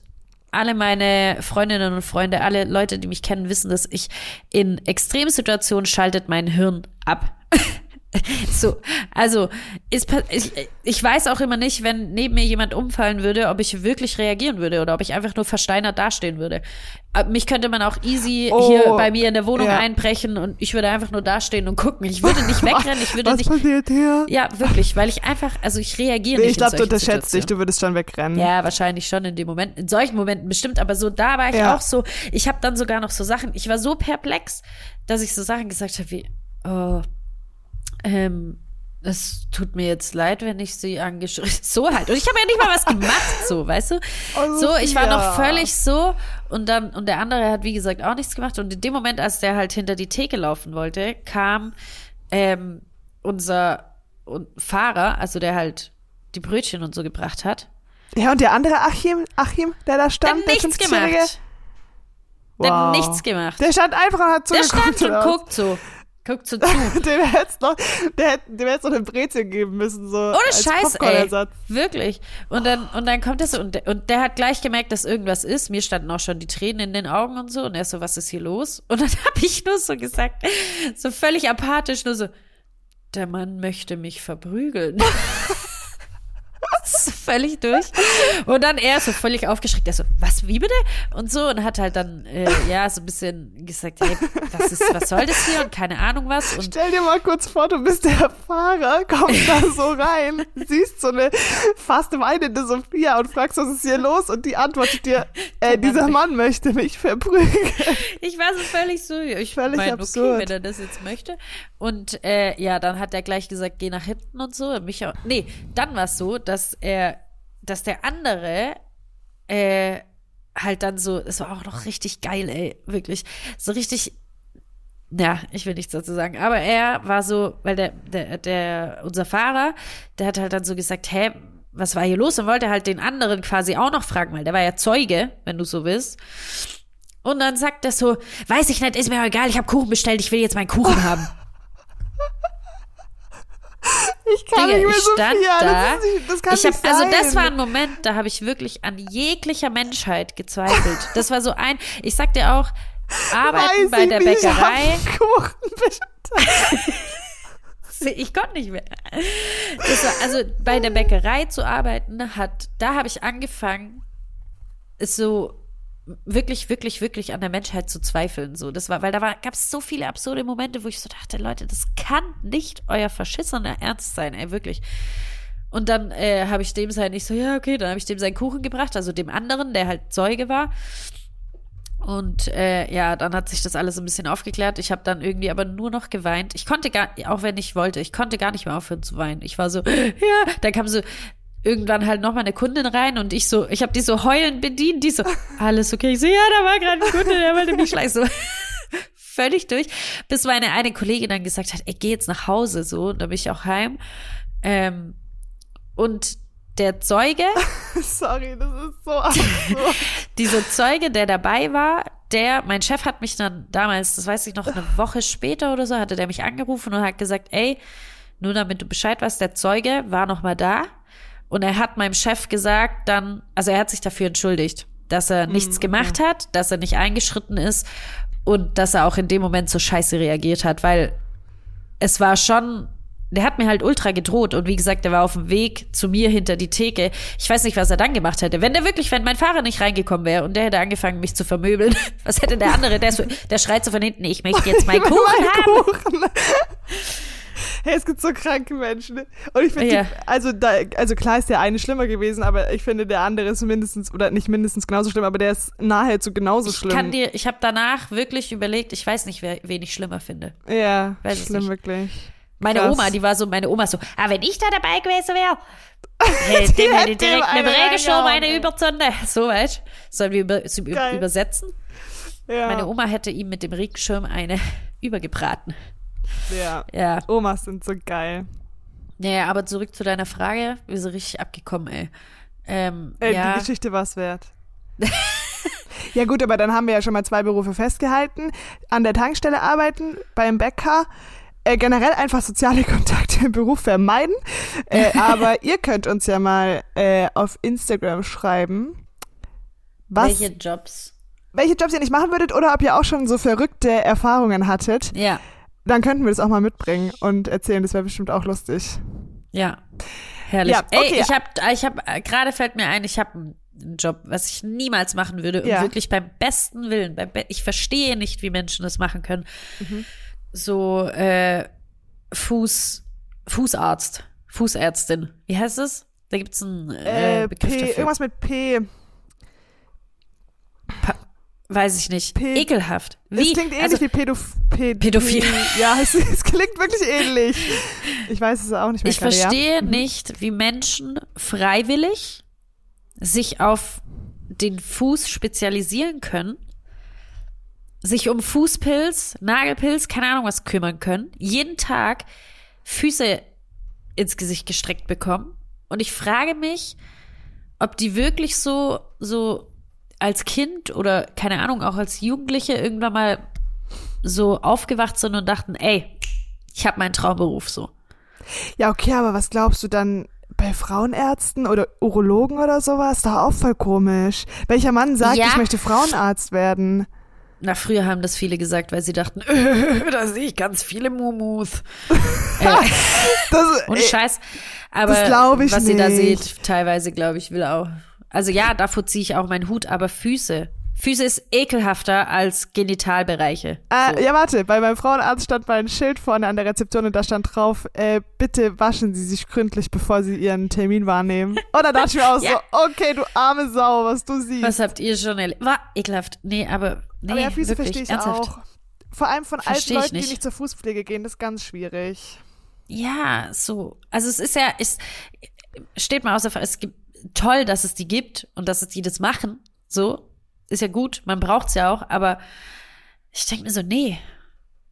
alle meine Freundinnen und Freunde, alle Leute, die mich kennen, wissen, dass ich in Extremsituationen schaltet mein Hirn ab. <laughs> <laughs> so, also ist, ich, ich weiß auch immer nicht, wenn neben mir jemand umfallen würde, ob ich wirklich reagieren würde oder ob ich einfach nur versteinert dastehen würde. Aber Mich könnte man auch easy Oh, hier bei mir in der Wohnung ja. einbrechen und ich würde einfach nur dastehen und gucken. Ich würde nicht <laughs> wegrennen, ich würde Was nicht. passiert hier? Ja, wirklich, weil ich einfach, also ich reagiere Nee, nicht. ich glaube, du unterschätzt dich, du würdest schon wegrennen. Ja, wahrscheinlich schon in dem Moment. In solchen Momenten bestimmt, aber so da war ich Ja. auch so. Ich habe dann sogar noch so Sachen. Ich war so perplex, dass ich so Sachen gesagt habe wie, oh, ähm, es tut mir jetzt leid, wenn ich sie angeschrieben. <laughs> So halt. Und ich habe ja nicht mal was gemacht, so, weißt du? Oh, so, ich war noch Sophia. völlig so und dann und der andere hat wie gesagt auch nichts gemacht und in dem Moment, als der halt hinter die Theke laufen wollte, kam ähm, unser Fahrer, also der halt die Brötchen und so gebracht hat, Ja, und der andere Achim, Achim, der da der stand, hat der nichts 50-Jährige? gemacht. Der hat Wow. nichts gemacht. Der stand einfach und hat Der zugeguckt. stand und guckt so. Guckt so zu. <laughs> Dem hätt's noch, der hätte, dem hätt's noch eine Brezel geben müssen, so. Ohne Scheiß, ey. Wirklich. Und dann, und dann kommt er so, und, der- und der hat gleich gemerkt, dass irgendwas ist. Mir standen auch schon die Tränen in den Augen und so. Und er so, was ist hier los? Und dann <laughs> habe ich nur so gesagt, so völlig apathisch, nur so, der Mann möchte mich verprügeln. <laughs> Völlig durch. Und dann er so völlig aufgeschreckt, er so, was, wie bitte? Und so, und hat halt dann, äh, ja, so ein bisschen gesagt, hey, was ist, was soll das hier? Und keine Ahnung was. Und Stell dir mal kurz vor, du bist der Fahrer, kommst da so <laughs> rein, siehst so eine fast weinende Sophia und fragst, was ist hier los? Und die antwortet dir, äh, dieser Mann möchte mich verprügeln. ich war so völlig so, ich Völlig mein, okay, absurd. wenn er das jetzt möchte. Und äh, ja, dann hat er gleich gesagt, geh nach hinten und so. Und Mich auch, nee, dann war es so, dass er, dass der andere äh, halt dann so, es war auch noch richtig geil, ey, wirklich. So richtig, ja, ich will nichts dazu sagen. Aber er war so, weil der, der, der, unser Fahrer, der hat halt dann so gesagt, hä, was war hier los? Und wollte halt den anderen quasi auch noch fragen, weil der war ja Zeuge, wenn du so willst. Und dann sagt er so, weiß ich nicht, ist mir egal, ich habe Kuchen bestellt, ich will jetzt meinen Kuchen haben. Ich kann Digga, nicht mehr, ich stand Sophia. da. Das, ist nicht, das kann ich nicht hab, sein. also das war ein Moment, da habe ich wirklich an jeglicher Menschheit gezweifelt. Das war so ein, ich sag dir auch, arbeiten Weiß bei der nicht, Bäckerei. <laughs> Ich konnte nicht mehr. War, also bei der Bäckerei zu arbeiten hat, da habe ich angefangen, es so wirklich, wirklich, wirklich an der Menschheit zu zweifeln. So, das war, weil da gab es so viele absurde Momente, wo ich so dachte, Leute, das kann nicht euer verschissener Ernst sein, ey, wirklich. Und dann äh, habe ich dem sein, ich so, ja, okay, dann habe ich dem seinen Kuchen gebracht, also dem anderen, der halt Zeuge war. Und äh, ja, dann hat sich das alles ein bisschen aufgeklärt. Ich habe dann irgendwie aber nur noch geweint. Ich konnte gar, auch wenn ich wollte, ich konnte gar nicht mehr aufhören zu weinen. Ich war so, <gasps> ja, dann kam so irgendwann halt noch mal eine Kundin rein und ich so, ich habe die so heulend bedient, die so, alles okay. Ich so, ja, da war gerade ein Kunde, der wollte mich schleichen. So <laughs> völlig durch, bis meine eine Kollegin dann gesagt hat, ey, geh jetzt nach Hause, so, und da bin ich auch heim. Ähm, und der Zeuge, <laughs> Sorry, das ist so absurd. <laughs> dieser Zeuge, der dabei war, der, mein Chef hat mich dann damals, das weiß ich noch, eine Woche später oder so, hatte der mich angerufen und hat gesagt, ey, nur damit du Bescheid weißt, der Zeuge war noch mal da und er hat meinem Chef gesagt dann, also er hat sich dafür entschuldigt, dass er nichts gemacht hat, dass er nicht eingeschritten ist und dass er auch in dem Moment so scheiße reagiert hat, weil es war schon, der hat mir halt ultra gedroht und wie gesagt, der war auf dem Weg zu mir hinter die Theke. Ich weiß nicht, was er dann gemacht hätte. Wenn der wirklich, wenn mein Fahrer nicht reingekommen wäre und der hätte angefangen, mich zu vermöbeln, <laughs> was hätte der andere? Der, so, der schreit so von hinten, ich möchte jetzt meinen <laughs> Kuchen haben. Hey, es gibt so kranke Menschen. Und ich finde, Ja. die- also da, also klar ist der eine schlimmer gewesen, aber ich finde, der andere ist mindestens, oder nicht mindestens genauso schlimm, aber der ist nahezu genauso Ich schlimm. kann dir, ich habe danach wirklich überlegt, ich weiß nicht, wer, wen ich schlimmer finde. ja, Weiß schlimm wirklich. Meine Krass. Oma, die war so, meine Oma so, ah, wenn ich da dabei gewesen wäre, <laughs> hätte dem hätte direkt ihm mit dem eine Regenschirm eine ey. Überzünde. So, weißt du? Sollen wir über, Geil. übersetzen? Ja, Meine Oma hätte ihm mit dem Regenschirm eine <laughs> übergebraten. Ja. Ja. Omas sind so geil. Naja, aber zurück zu deiner Frage. Wir sind richtig abgekommen, ey. Ähm, Äh, ja. Die Geschichte war's wert. <laughs> ja gut, aber dann haben wir ja schon mal zwei Berufe festgehalten. An der Tankstelle arbeiten, beim Bäcker. Äh, generell einfach soziale <laughs> Kontakte im Beruf vermeiden. Äh, <laughs> aber ihr könnt uns ja mal äh, auf Instagram schreiben, was, Welche welche? Jobs? Jobs ihr nicht machen würdet oder ob ihr auch schon so verrückte Erfahrungen hattet. Ja, Dann könnten wir das auch mal mitbringen und erzählen. Das wäre bestimmt auch lustig. ja. Herrlich. Ja, okay. Ey, ich hab, ich hab, äh, gerade fällt mir ein, ich habe einen Job, was ich niemals machen würde. Ja. Und wirklich beim besten Willen. Beim Be ich verstehe nicht, wie Menschen das machen können. Mhm. So, äh, Fuß, Fußarzt, Fußärztin. Wie heißt es? Da gibt's einen äh, Äh, Begriff P, dafür. irgendwas mit P. Weiß ich nicht. P- Ekelhaft. Es Wie? klingt ähnlich also, wie Pädof Pä Pädophil. <laughs> Ja, es, es klingt wirklich ähnlich. Ich weiß es auch nicht mehr Ich gerade, verstehe ja. Mhm. nicht, wie Menschen freiwillig sich auf den Fuß spezialisieren können, sich um Fußpilz, Nagelpilz, keine Ahnung was kümmern können, jeden Tag Füße ins Gesicht gestreckt bekommen. Und ich frage mich, ob die wirklich so, so als Kind oder keine Ahnung, auch als Jugendliche irgendwann mal so aufgewacht sind und dachten, ey, ich habe meinen Traumberuf so. Ja, okay, aber was glaubst du dann bei Frauenärzten oder Urologen oder sowas? Doch auch voll komisch. Welcher Mann sagt, Ja. ich möchte Frauenarzt werden? Na, früher haben das viele gesagt, weil sie dachten, äh, <laughs> da sehe ich ganz viele Mumus. <laughs> äh, Das, und äh, Scheiß. Aber was ihr da nicht. seht, teilweise glaube ich, will auch. Also ja, davor ziehe ich auch meinen Hut, aber Füße. Füße ist ekelhafter als Genitalbereiche. Äh, So. Ja, warte, bei meinem Frauenarzt stand mal ein Schild vorne an der Rezeption und da stand drauf, äh, bitte waschen Sie sich gründlich, bevor Sie Ihren Termin wahrnehmen. <laughs> Und da dachte ich mir auch Ja. so, okay, du arme Sau, was du siehst. Was habt ihr schon erlebt? War ekelhaft. Nee, aber nee, Aber ja, Füße wirklich, verstehe ich ernsthaft. auch. Vor allem von alten Leuten, die nicht. nicht zur Fußpflege gehen, das ist ganz schwierig. Ja, so. Also es ist ja, es steht mal außer Frage, es gibt toll, dass es die gibt und dass es die das machen. So. Ist ja gut, man braucht's ja auch, aber ich denke mir so, nee.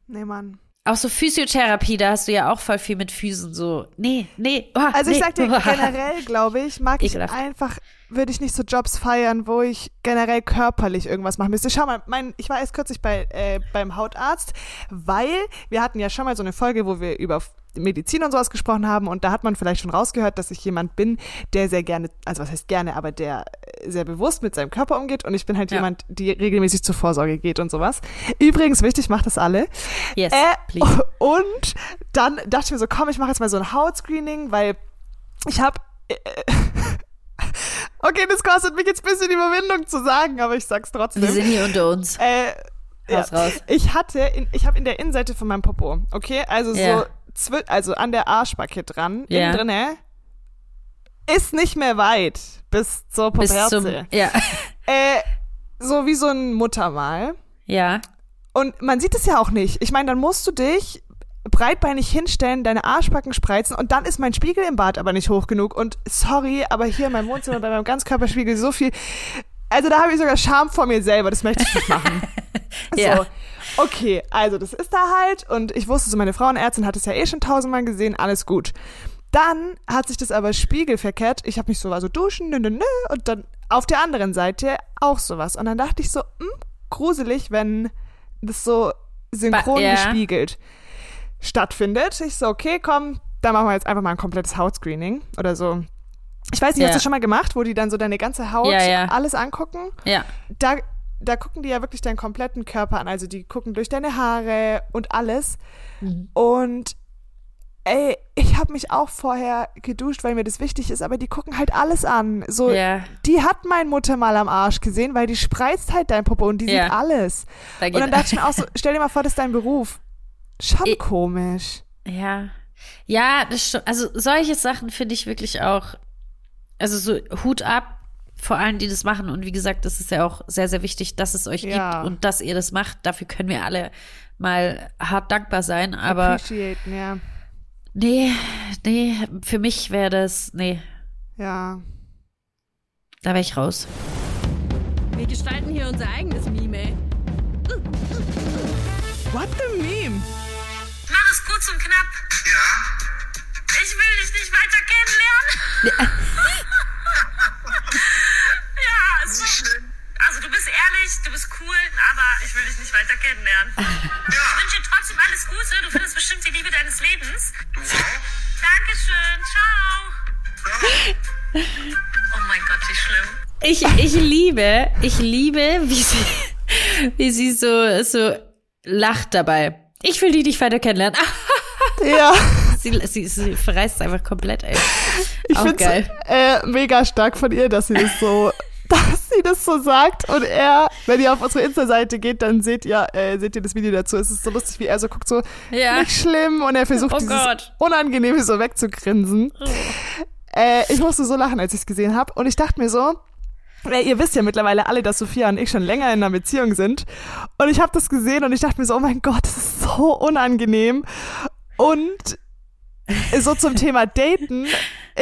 Nee, Mann. Auch so Physiotherapie, da hast du ja auch voll viel mit Füßen, so. Nee, nee. Oh, Also ich nee. sag dir, generell, glaube ich, mag ich Ekelhaft. einfach, würde ich nicht so Jobs feiern, wo ich generell körperlich irgendwas machen müsste. Schau mal, mein, ich war erst kürzlich bei, äh, beim Hautarzt, weil wir hatten ja schon mal so eine Folge, wo wir über Medizin und sowas gesprochen haben und da hat man vielleicht schon rausgehört, dass ich jemand bin, der sehr gerne, also was heißt gerne, aber der äh, sehr bewusst mit seinem Körper umgeht und ich bin halt Ja. jemand, die regelmäßig zur Vorsorge geht und sowas. Übrigens, wichtig, macht das alle. Yes, Äh, please. <laughs> und dann dachte ich mir so, komm, ich mache jetzt mal so ein Hautscreening, weil ich habe <laughs> Okay, das kostet mich jetzt ein bisschen Überwindung zu sagen, aber ich sag's trotzdem. Wir sind hier unter uns. äh, raus. Ich hatte, in, ich habe in der Innenseite von meinem Popo, okay, also Ja. so, also an der Arschbacke dran, Ja. innen drinne, ist nicht mehr weit bis zur Poperze. ja, <laughs> Äh, so wie so ein Muttermal. ja, Und man sieht es ja auch nicht. Ich meine, dann musst du dich breitbeinig hinstellen, deine Arschbacken spreizen und dann ist mein Spiegel im Bad aber nicht hoch genug. Und sorry, aber hier in meinem Wohnzimmer bei meinem Ganzkörperspiegel so viel. Also da habe ich sogar Scham vor mir selber, das möchte ich nicht machen. <laughs> Ja. So. Okay, also das ist da halt und ich wusste so, meine Frauenärztin hat es ja eh schon tausendmal gesehen, alles gut. Dann hat sich das aber spiegelverkehrt. Ich habe mich so also duschen, nö, nö, nö, und dann auf der anderen Seite auch sowas. Und dann dachte ich so, hm, gruselig, wenn das so synchron ja. gespiegelt stattfindet. Ich so, okay, komm, dann machen wir jetzt einfach mal ein komplettes Hautscreening oder so. Ich weiß nicht, Ja. hast du schon mal gemacht, wo die dann so deine ganze Haut ja. alles angucken? ja. da, da gucken die ja wirklich deinen kompletten Körper an. Also die gucken durch deine Haare und alles. Mhm. Und ey, ich habe mich auch vorher geduscht, weil mir das wichtig ist, aber die gucken halt alles an. So, Ja. die hat mein Mutter mal am Arsch gesehen, weil die spreizt halt dein Popo und die Ja. sieht alles. Da Und dann dachte ich mir auch so, <laughs> stell dir mal vor, das ist dein Beruf. Schon Ich- komisch. Ja. Ja, das stimmt. Also solche Sachen finde ich wirklich auch, also so Hut ab vor allen, die das machen. Und wie gesagt, das ist ja auch sehr, sehr wichtig, dass es euch Ja. gibt und dass ihr das macht. Dafür können wir alle mal hart dankbar sein. Aber Appreciaten, ja. nee, nee, für mich wäre das, nee, Ja. da wäre ich raus. Wir gestalten hier unser eigenes Meme. ey. What the meme? Mach es kurz und knapp. Ja. Ich will dich nicht weiter kennenlernen. ja, <laughs> <laughs> es ist schlimm. Also du bist ehrlich, du bist cool, aber ich will dich nicht weiter kennenlernen. <laughs> Ich wünsche dir trotzdem alles Gute. Du findest bestimmt die Liebe deines Lebens. Du auch? Dankeschön. Ciao. Oh mein Gott, wie schlimm. Ich, ich liebe, ich liebe, wie sie, <laughs> wie sie so, so lacht dabei. Ich will die nicht weiter kennenlernen. <laughs> Ja. sie, sie, sie verreißt einfach komplett, ey. Ich finde geil. äh, mega stark von ihr, dass sie das so, sie das so sagt. Und er, wenn ihr auf unsere Insta-Seite geht, dann seht ihr, äh, seht ihr das Video dazu. Es ist so lustig, wie er so guckt, so Ja. nicht schlimm und er versucht Oh dieses Gott. Unangenehme so wegzugrinsen. Äh, ich musste so lachen, als ich es gesehen habe. Und ich dachte mir so, ihr wisst ja mittlerweile alle, dass Sophia und ich schon länger in einer Beziehung sind. Und ich habe das gesehen und ich dachte mir so, oh mein Gott, das ist so unangenehm. Und so zum Thema Daten.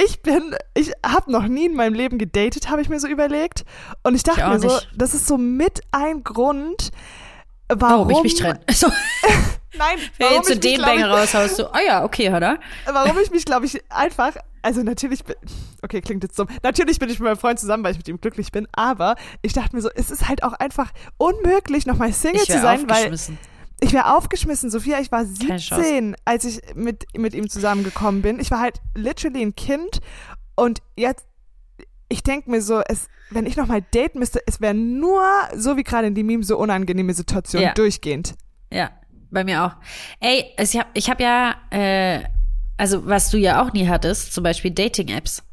Ich bin, ich habe noch nie in meinem Leben gedatet, habe ich mir so überlegt. Und ich dachte Ich mir so, nicht. das ist so mit ein Grund, warum, Warum ich mich trenne. <laughs> So, <laughs> Nein, wer warum jetzt so den ich, Banger raushaust, so, oh ja, okay, oder? warum ich mich, glaube ich, einfach, also natürlich bin, okay, klingt jetzt dumm, natürlich bin ich mit meinem Freund zusammen, weil ich mit ihm glücklich bin, aber ich dachte mir so, es ist halt auch einfach unmöglich, nochmal Single zu sein, weil. Ich wäre aufgeschmissen, Sophia, ich war Keine Chance. 17, als ich mit, mit ihm zusammengekommen bin. Ich war halt literally ein Kind und jetzt, ich denke mir so, es, wenn ich nochmal daten müsste, es wäre nur, so wie gerade in die Meme, so unangenehme Situation Ja. durchgehend. Ja, bei mir auch. Ey, ich habe ich hab ja, äh, also was du ja auch nie hattest, zum Beispiel Dating-Apps.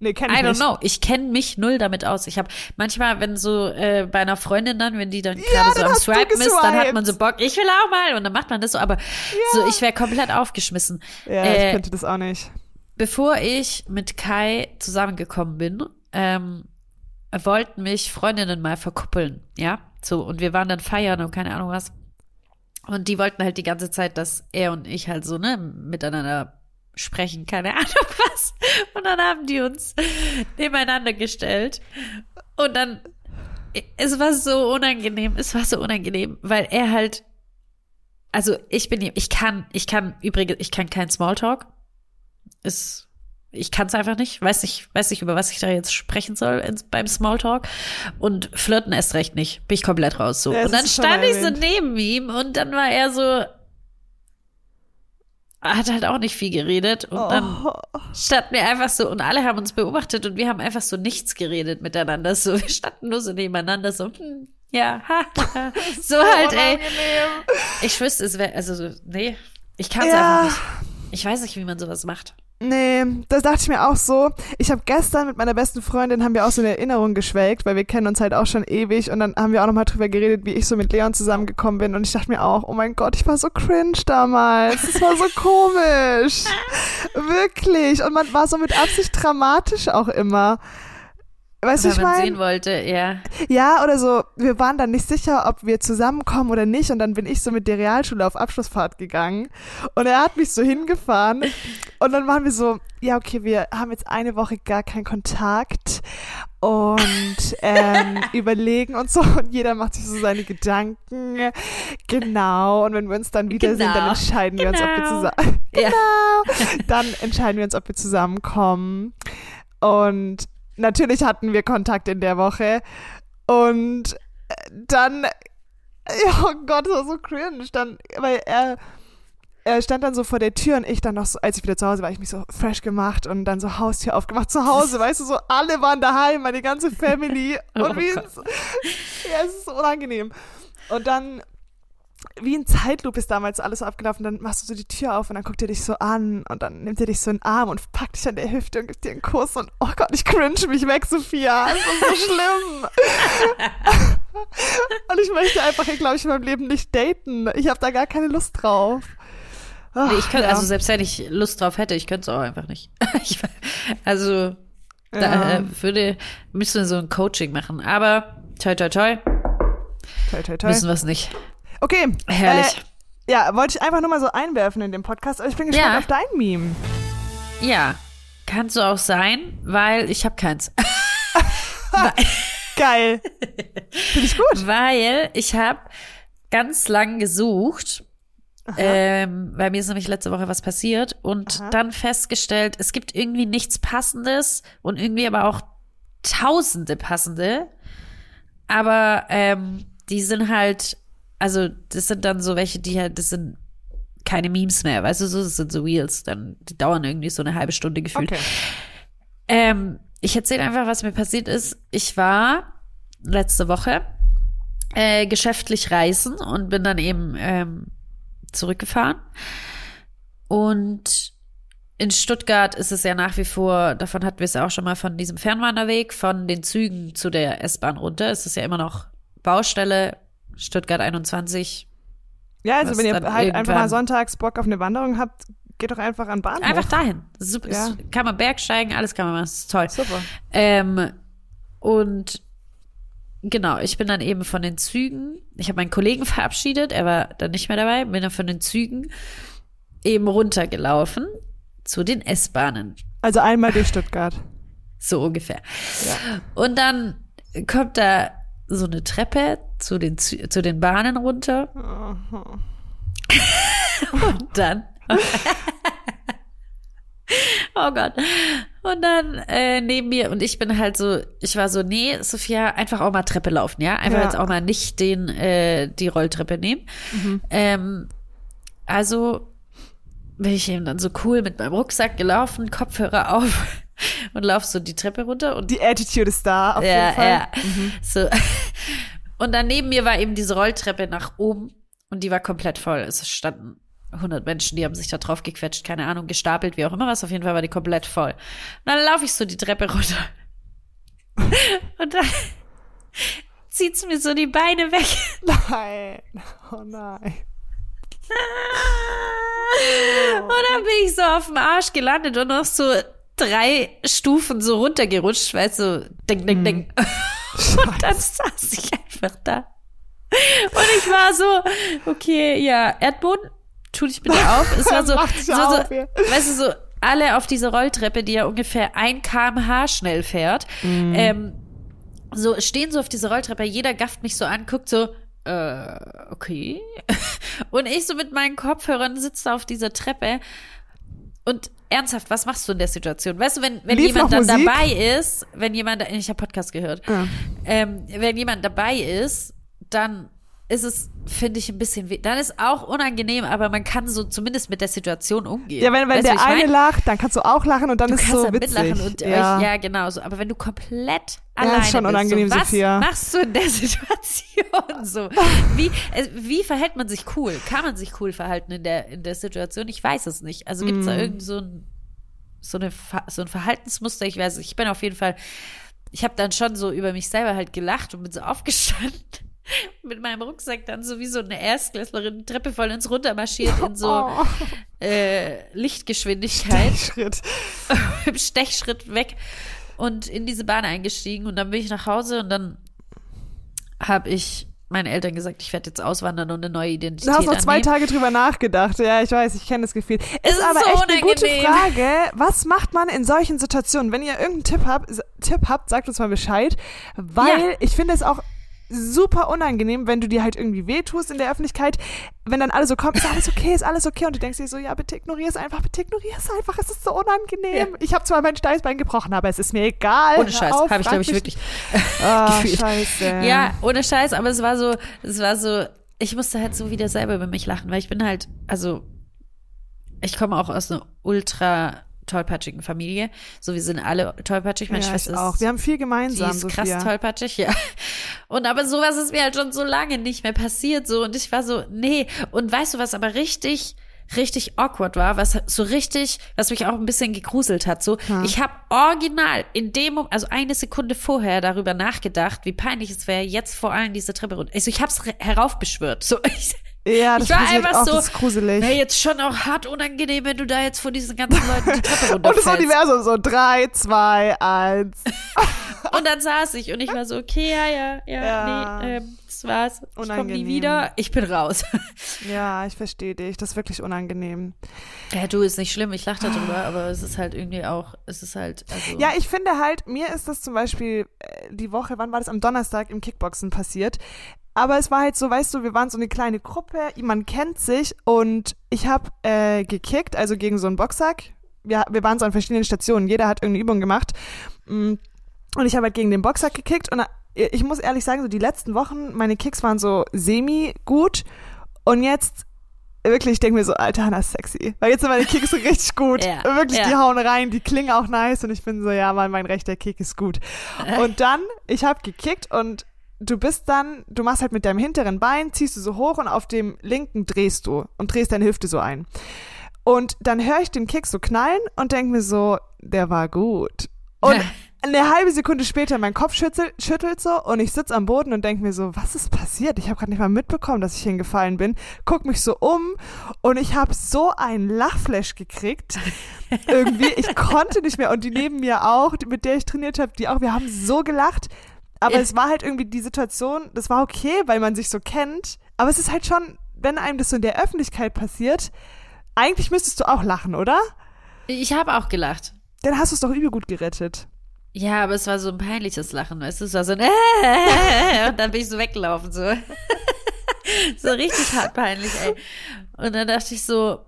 Nee, kenn I ich don't nicht. know. Ich kenne mich null damit aus. Ich habe manchmal, wenn so äh, bei einer Freundin dann, wenn die dann gerade so dann am Swipen ist, dann hat man so Bock, ich will auch mal und dann macht man das so, aber so, ich wäre komplett aufgeschmissen. Ja, Äh, ich könnte das auch nicht. Bevor ich mit Kai zusammengekommen bin, ähm, wollten mich Freundinnen mal verkuppeln, ja, so und wir waren dann feiern und keine Ahnung was. Und die wollten halt die ganze Zeit, dass er und ich halt so, ne, miteinander sprechen, keine Ahnung <laughs> was. Und dann haben die uns nebeneinander gestellt. Und dann, es war so unangenehm, es war so unangenehm, weil er halt, also ich bin, ich kann, ich kann übrigens, ich kann kein Smalltalk. Ist, ich kann es einfach nicht, weiß nicht, weiß nicht, über was ich da jetzt sprechen soll ins, beim Smalltalk. Und flirten erst recht nicht. Bin ich komplett raus so. Das und dann stand ich so neben ihm und dann war er so, hat halt auch nicht viel geredet und dann Oh. standen wir einfach so und alle haben uns beobachtet und wir haben einfach so nichts geredet miteinander. So, wir standen nur so nebeneinander, so, hm, ja, ha, ha. <laughs> so halt, ey. Ich wüsste, es wäre, also, so, nee, ich kann es Ja. einfach nicht. Ich weiß nicht, wie man sowas macht. Nee, das dachte ich mir auch so. Ich habe gestern mit meiner besten Freundin haben wir auch so eine Erinnerung geschwelgt, weil wir kennen uns halt auch schon ewig und dann haben wir auch nochmal drüber geredet, wie ich so mit Leon zusammengekommen bin und ich dachte mir auch, oh mein Gott, ich war so cringe damals. Es war so <laughs> komisch. Wirklich. Und man war so mit Absicht dramatisch auch immer. Weißt du, Weil ich meine? sehen wollte, ja. Ja, oder so, wir waren dann nicht sicher, ob wir zusammenkommen oder nicht. Und dann bin ich so mit der Realschule auf Abschlussfahrt gegangen. Und er hat mich so hingefahren. <laughs> Und dann waren wir so, ja, okay, wir haben jetzt eine Woche gar keinen Kontakt und ähm, <laughs> überlegen und so. Und jeder macht sich so seine Gedanken. Genau. Und wenn wir uns dann wiedersehen, dann Genau. entscheiden wir uns, ob wir Genau. zusammen. Ja. <laughs> Genau. Dann entscheiden wir uns, ob wir zusammenkommen. Und natürlich hatten wir Kontakt in der Woche. Und äh, dann, <laughs> ja, oh Gott, das war so cringe. Dann, weil er, er stand dann so vor der Tür und ich dann noch so, als ich wieder zu Hause war, ich mich so fresh gemacht und dann so Haustür aufgemacht zu Hause, <laughs> weißt du, so alle waren daheim, meine ganze Family. <laughs> Oh Und wie, Gott. ja, es ist so unangenehm. Und dann, wie in Zeitlupe ist damals alles abgelaufen, dann machst du so die Tür auf und dann guckt er dich so an und dann nimmt er dich so in den Arm und packt dich an der Hüfte und gibt dir einen Kuss und oh Gott, ich cringe mich weg, Sophia. Das ist so schlimm. <laughs> und ich möchte einfach, glaube ich, in meinem Leben nicht daten. Ich habe da gar keine Lust drauf. Ach, Nee, ich könnte, ja. also selbst wenn ich Lust drauf hätte, ich könnte es auch einfach nicht. <laughs> ich, also, da Ja. äh, würde, müsste so ein Coaching machen. Aber, toi, toi, toi, toi, toi, toi. müssen wir es nicht. Okay. Herrlich. Äh, ja, wollte ich einfach nur mal so einwerfen in dem Podcast, aber ich bin gespannt Ja. auf dein Meme. Ja, kann so auch sein, weil ich habe keins. <laughs> Geil. Finde ich gut. weil ich habe ganz lang gesucht, ähm, weil mir ist nämlich letzte Woche was passiert und Aha. dann festgestellt, es gibt irgendwie nichts Passendes und irgendwie aber auch tausende passende, aber ähm, die sind halt, also das sind dann so welche, die halt, das sind keine Memes mehr, weißt du, so, das sind so Reels, dann die dauern irgendwie so eine halbe Stunde gefühlt. Okay. Ähm, ich erzähle einfach, was mir passiert ist. Ich war letzte Woche äh, geschäftlich reisen und bin dann eben ähm, zurückgefahren. Und in Stuttgart ist es ja nach wie vor, davon hatten wir es ja auch schon mal von diesem Fernwanderweg, von den Zügen zu der S-Bahn runter. Es ist ja immer noch Baustelle, Stuttgart 21. Ja, also wenn ihr halt einfach mal sonntags Bock auf eine Wanderung habt, geht doch einfach an Bahnhof. Einfach dahin. Super, Ja. Kann man Bergsteigen, alles kann man machen. Das ist toll. Super. Ähm, und genau, ich bin dann eben von den Zügen, ich habe meinen Kollegen <laughs> verabschiedet, er war dann nicht mehr dabei, bin dann von den Zügen eben runtergelaufen zu den S-Bahnen, Also einmal durch Stuttgart. <laughs> so ungefähr. Und dann kommt da so eine Treppe zu den, zu den Bahnen runter. <laughs> Und dann. <laughs> oh Gott. Und dann äh, neben mir, und ich bin halt so, ich war so, nee, Sophia, einfach auch mal Treppe laufen, ja? Einfach Ja. jetzt auch mal nicht den, äh, die Rolltreppe nehmen. Ähm, also bin ich eben dann so cool mit meinem Rucksack gelaufen, Kopfhörer auf <laughs> und lauf so die Treppe runter und Die Attitude ist da, auf ja, jeden Fall. ja. So. Und dann neben mir war eben diese Rolltreppe nach oben und die war komplett voll. Es standen 100 Menschen, die haben sich da drauf gequetscht, keine Ahnung, gestapelt, wie auch immer was. Auf jeden Fall war die komplett voll. Und dann laufe ich so die Treppe runter. <laughs> Und dann zieht's mir so die Beine weg. Nein. Oh nein. <laughs> Und dann bin ich so auf dem Arsch gelandet und noch so drei Stufen so runtergerutscht, weißt du, ding, ding, ding. <laughs> Und dann saß ich einfach da. Und ich war so, okay, ja, Erdboden, tu dich bitte auf. Es war <laughs> so, so, so auf, ja. weißt du, so alle auf dieser Rolltreppe, die ja ungefähr ein kmh schnell fährt, ähm, so stehen so auf dieser Rolltreppe, jeder gafft mich so an, guckt so, äh, okay. <laughs> Und ich so mit meinen Kopfhörern sitze auf dieser Treppe und ernsthaft, was machst du in der Situation? Weißt du, wenn, wenn Lief jemand dann Musik? dabei ist, wenn jemand, ich habe Podcast gehört, ähm, wenn jemand dabei ist, dann ist es, finde ich, ein bisschen, weh. dann ist auch unangenehm, aber man kann so zumindest mit der Situation umgehen. Ja, wenn, wenn Weißt der eine mein? lacht, dann kannst du auch lachen und dann Du ist es so dann witzig. mitlachen und ja. euch, ja, genau so. Aber wenn du komplett Ja, alleine ist schon bist, unangenehm, so, was Sophia. machst du in der <laughs> Situation so? Wie, äh, wie verhält man sich cool? Kann man sich cool verhalten in der, in der Situation? Ich weiß es nicht. Also gibt es Mm. da irgend so ein, so, eine, so ein Verhaltensmuster? Ich weiß nicht. Ich bin auf jeden Fall, ich habe dann schon so über mich selber halt gelacht und bin so aufgestanden. Mit meinem Rucksack dann so wie so eine Erstklässlerin die Treppe voll ins Runter marschiert in so Oh, äh, Lichtgeschwindigkeit Schritt. <laughs> im Stechschritt weg und in diese Bahn eingestiegen und dann bin ich nach Hause und dann habe ich meinen Eltern gesagt, ich werde jetzt auswandern und eine neue Identität Du hast noch zwei annehmen. Tage drüber nachgedacht. Ja, ich weiß, ich kenne das Gefühl. Ist, ist aber so echt eine gute. Frage. Was macht man in solchen Situationen? Wenn ihr irgendeinen Tipp habt, Tipp habt, sagt uns mal Bescheid. Weil Ja. ich finde es auch super unangenehm, wenn du dir halt irgendwie wehtust in der Öffentlichkeit, wenn dann alle so kommen, ist alles okay, ist alles okay und du denkst dir so, ja, bitte ignorier es einfach, bitte ignorier es einfach, es ist so unangenehm. Ich habe zwar mein Steißbein gebrochen, aber es ist mir egal. Ohne Scheiß, habe ich glaube ich wirklich. <laughs> Gefühlt. scheiße. Ja, ohne Scheiß, aber es war so, es war so, ich musste halt so wieder selber über mich lachen, weil ich bin halt, also ich komme auch aus einer ultra tollpatschigen Familie. So, wir sind alle tollpatschig. Meine ja, Schwester ich ist auch. Wir haben viel Die gemeinsam, ist krass Sophia. tollpatschig, ja. Und aber sowas ist mir halt schon so lange nicht mehr passiert, so. Und ich war so, nee. Und weißt du, was aber richtig, richtig awkward war, was so richtig, was mich auch ein bisschen gegruselt hat, so. Ich habe original in dem, Mom- also eine Sekunde vorher darüber nachgedacht, wie peinlich es wäre, jetzt vor allem diese Treppe runter. Also ich hab's re- heraufbeschwört, so. <laughs> Ich, Ja, das ich war einfach auch, so, das ist gruselig. wäre jetzt schon auch hart unangenehm, wenn du da jetzt vor diesen ganzen Leuten die Treppe <laughs> Und das runterfällst. Universum so drei, zwei, eins. <laughs> Und dann saß ich und ich war so, okay, ja, ja, ja, Ja. nee, ähm, das war's. Ich komme nie Unangenehm. wieder, ich bin raus. <laughs> Ja, ich verstehe dich. Das ist wirklich unangenehm. ja, du, ist nicht schlimm, ich lache darüber, aber es ist halt irgendwie auch, es ist halt, also. Ja, ich finde halt, mir ist das zum Beispiel äh, die Woche, wann war das? Am Donnerstag im Kickboxen passiert. Aber es war halt so, weißt du, wir waren so eine kleine Gruppe, man kennt sich und ich habe äh, gekickt, also gegen so einen Boxsack. Wir, wir waren so an verschiedenen Stationen, jeder hat irgendeine Übung gemacht. Mm, Und ich habe halt gegen den Boxsack gekickt und äh, ich muss ehrlich sagen, so die letzten Wochen, meine Kicks waren so semi gut und jetzt wirklich, ich denke mir so, Alter, Hannah ist sexy. Weil jetzt sind meine Kicks so <laughs> richtig gut. Ja, wirklich, die ja. hauen rein, die klingen auch nice und ich bin so, ja, Mann, mein rechter Kick ist gut. <laughs> Und dann, ich habe gekickt und du bist dann, du machst halt mit deinem hinteren Bein, ziehst du so hoch und auf dem linken drehst du und drehst deine Hüfte so ein. Und dann höre ich den Kick so knallen und denke mir so, der war gut. Und eine halbe Sekunde später mein Kopf schüttelt, schüttelt so und ich sitz am Boden und denke mir so, was ist passiert? Ich habe gerade nicht mal mitbekommen, dass ich hingefallen bin. Guck mich so um und ich habe so einen Lachflash gekriegt. <laughs> Irgendwie, ich konnte nicht mehr und die neben mir auch, mit der ich trainiert habe, die auch, wir haben so gelacht. Aber Ja. es war halt irgendwie die Situation, das war okay, weil man sich so kennt. Aber es ist halt schon, wenn einem das so in der Öffentlichkeit passiert, eigentlich müsstest du auch lachen, oder? Ich habe auch gelacht. Dann hast du es doch übel gut gerettet. Ja, aber es war so ein peinliches Lachen, weißt du, es war so ein äh, <laughs> und dann bin ich so weggelaufen, so. <laughs> so richtig hart peinlich, ey. Und dann dachte ich so,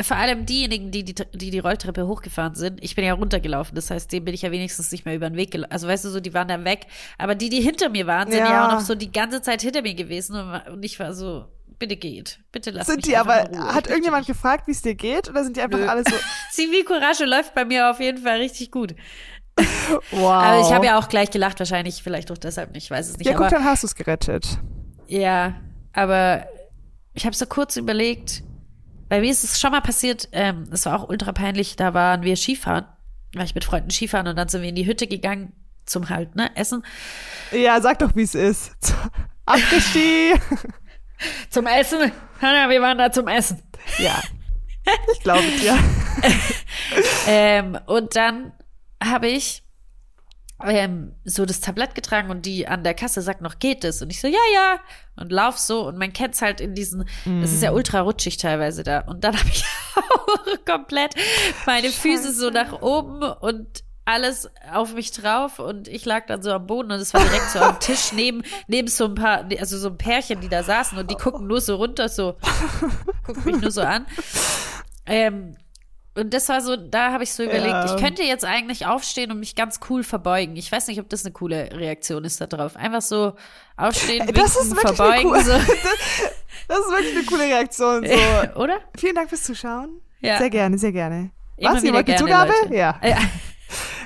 vor allem diejenigen, die die, die die Rolltreppe hochgefahren sind, ich bin ja runtergelaufen, das heißt, dem bin ich ja wenigstens nicht mehr über den Weg gelaufen. Also weißt du, so, die waren dann weg. Aber die, die hinter mir waren, sind ja, Ja. auch noch so die ganze Zeit hinter mir gewesen und, ich war so, bitte geht. Bitte lass Sind mich die aber, Ruhe. hat Ich irgendjemand möchte gefragt, wie es dir geht? Oder sind die einfach Nö. alle so, <laughs> nicht. Zivilcourage läuft bei mir auf jeden Fall richtig gut. <laughs> wow. Aber ich habe ja auch gleich gelacht, wahrscheinlich, vielleicht auch deshalb nicht, ich weiß es nicht. Ja, guck, aber, dann hast du es gerettet. ja, aber ich habe so kurz überlegt, bei mir ist es schon mal passiert, ähm, es war auch ultra peinlich, da waren wir Skifahren, war ich mit Freunden Skifahren und dann sind wir in die Hütte gegangen zum halt, ne, Essen. Ja, sag doch, wie es ist. <laughs> Abgestiegen. <laughs> Zum Essen? Ja, wir waren da zum Essen. ja. Ich glaube dir. <laughs> Ähm, und dann habe ich ähm, so das Tablett getragen und die an der Kasse sagt noch, geht es? Und ich so, ja, ja. Und lauf so und man kennt's halt in diesen, es ist ja ultra rutschig teilweise da. Und dann <laughs> habe ich auch komplett meine Füße so nach oben und alles auf mich drauf und ich lag dann so am Boden und es war direkt so am <laughs> Tisch neben, neben so ein paar, also so ein Pärchen, die da saßen und die gucken nur so runter, so, <laughs> gucken mich nur so an. Ähm, und das war so, da habe ich so überlegt, Ja. ich könnte jetzt eigentlich aufstehen und mich ganz cool verbeugen. Ich weiß nicht, ob das eine coole Reaktion ist da drauf. Einfach so aufstehen, winken, Das verbeugen, coole, so. <laughs> das ist wirklich eine coole Reaktion. So. <laughs> oder? Vielen Dank fürs Zuschauen. Ja. Sehr gerne, sehr gerne. Immer Was, eine gerne, Zugabe? Ja. Ja. <laughs>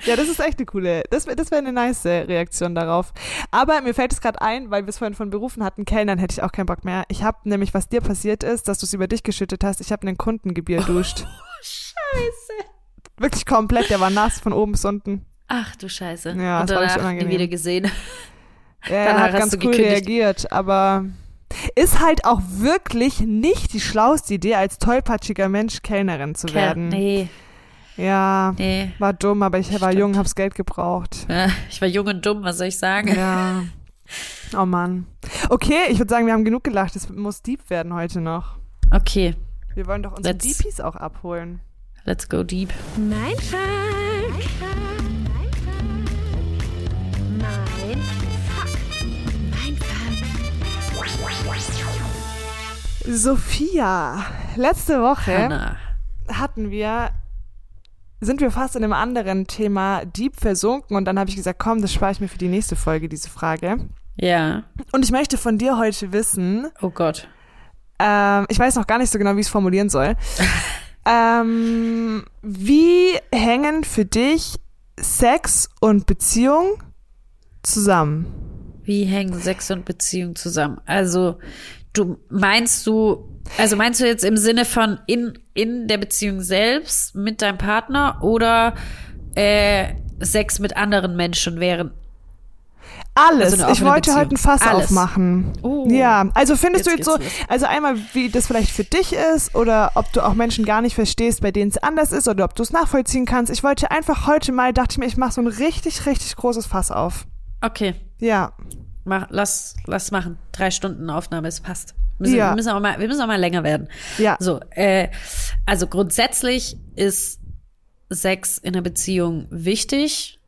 Ja, das ist echt eine coole, das, wär- das wäre eine nice Reaktion darauf. Aber mir fällt es gerade ein, weil wir es vorhin von Berufen hatten, Kellnern hätte ich auch keinen Bock mehr. Ich habe nämlich, was dir passiert ist, dass du es über dich geschüttet hast, ich habe einen Kundengebier duscht. Scheiße. Wirklich komplett, der war nass von oben bis unten. Ach du Scheiße. Ja, und das war richtig danach nie wieder gesehen. Ja, er Danach hat ganz cool gekündigt. reagiert, aber ist halt auch wirklich nicht die schlauste Idee, als tollpatschiger Mensch Kellnerin zu werden. Nee, Ja, nee. war dumm, aber ich war Stimmt. jung, hab's Geld gebraucht. Ja, Ich war jung und dumm, was soll ich sagen? Ja. Oh Mann. Okay, ich würde sagen, wir haben genug gelacht. Es muss deep werden heute noch. Okay, Wir wollen doch unsere Let's- Deepies auch abholen. Let's go deep. Mein Fuck. Mein Fuck. Mein Fuck. Sophia, letzte Woche Hannah. hatten wir, sind wir fast in einem anderen Thema deep versunken und dann habe ich gesagt, komm, das spare ich mir für die nächste Folge, diese Frage. Ja. Und ich möchte von dir heute wissen, Oh Gott. ähm, ich weiß noch gar nicht so genau, wie ich es formulieren soll. <laughs> ähm, wie hängen für dich Sex und Beziehung zusammen? Wie hängen Sex und Beziehung zusammen? Also, du meinst du, also meinst du jetzt im Sinne von in, in der Beziehung selbst mit deinem Partner oder äh, Sex mit anderen Menschen während Alles. Also ich wollte heute ein Beziehung. Fass Alles. aufmachen. Oh. Ja, also findest Jetzt du jetzt so, los. also einmal, wie das vielleicht für dich ist oder ob du auch Menschen gar nicht verstehst, bei denen es anders ist oder ob du es nachvollziehen kannst. Ich wollte einfach heute mal, dachte ich mir, ich mache so ein richtig, richtig großes Fass auf. Okay, Ja. mach, lass, lass machen. Drei Stunden Aufnahme, es passt. Müssen, Ja. wir, müssen auch mal, wir müssen auch mal länger werden. Ja. So, äh, also grundsätzlich ist Sex in einer Beziehung wichtig.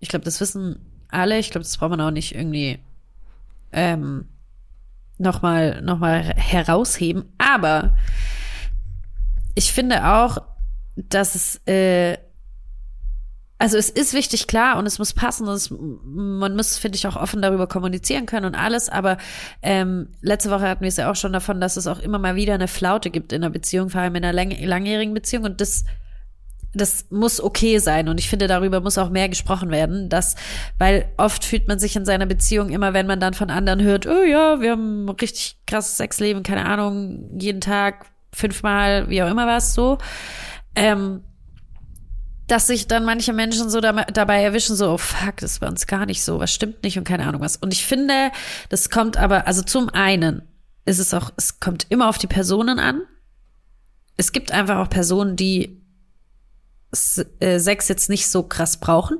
Ich glaube, das wissen alle. Ich glaube, das braucht man auch nicht irgendwie ähm, nochmal noch mal herausheben. Aber ich finde auch, dass es äh, also es ist wichtig, klar, und es muss passen, und es, man muss, finde ich, auch offen darüber kommunizieren können und alles, aber ähm, letzte Woche hatten wir es ja auch schon davon, dass es auch immer mal wieder eine Flaute gibt in einer Beziehung, vor allem in einer lang langjährigen Beziehung und das das muss okay sein und ich finde, darüber muss auch mehr gesprochen werden, dass, weil oft fühlt man sich in seiner Beziehung immer, wenn man dann von anderen hört, oh ja, wir haben richtig krasses Sexleben, keine Ahnung, jeden Tag, fünfmal, wie auch immer was, so, ähm, dass sich dann manche Menschen so dabei erwischen, so, oh fuck, das bei uns gar nicht so, was stimmt nicht und keine Ahnung was. Und ich finde, das kommt aber, also zum einen ist es auch, es kommt immer auf die Personen an. Es gibt einfach auch Personen, die Äh, Sex jetzt nicht so krass brauchen.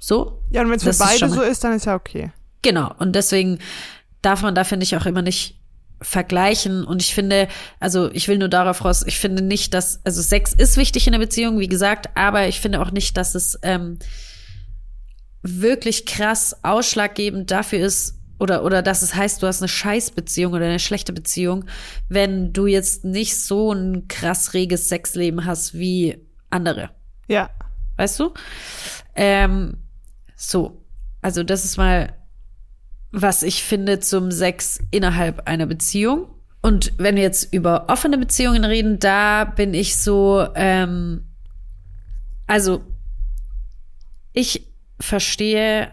So, Ja, und wenn es für beide so ist, dann ist ja okay. Genau. Und deswegen darf man da, finde ich, auch immer nicht vergleichen. Und ich finde, also ich will nur darauf raus, ich finde nicht, dass, also Sex ist wichtig in der Beziehung, wie gesagt, aber ich finde auch nicht, dass es ähm, wirklich krass ausschlaggebend dafür ist, oder, oder dass es heißt, du hast eine Scheißbeziehung oder eine schlechte Beziehung, wenn du jetzt nicht so ein krass reges Sexleben hast wie andere. Ja. Weißt du? Ähm, so. Also das ist mal was ich finde zum Sex innerhalb einer Beziehung. Und wenn wir jetzt über offene Beziehungen reden, da bin ich so, ähm, also ich verstehe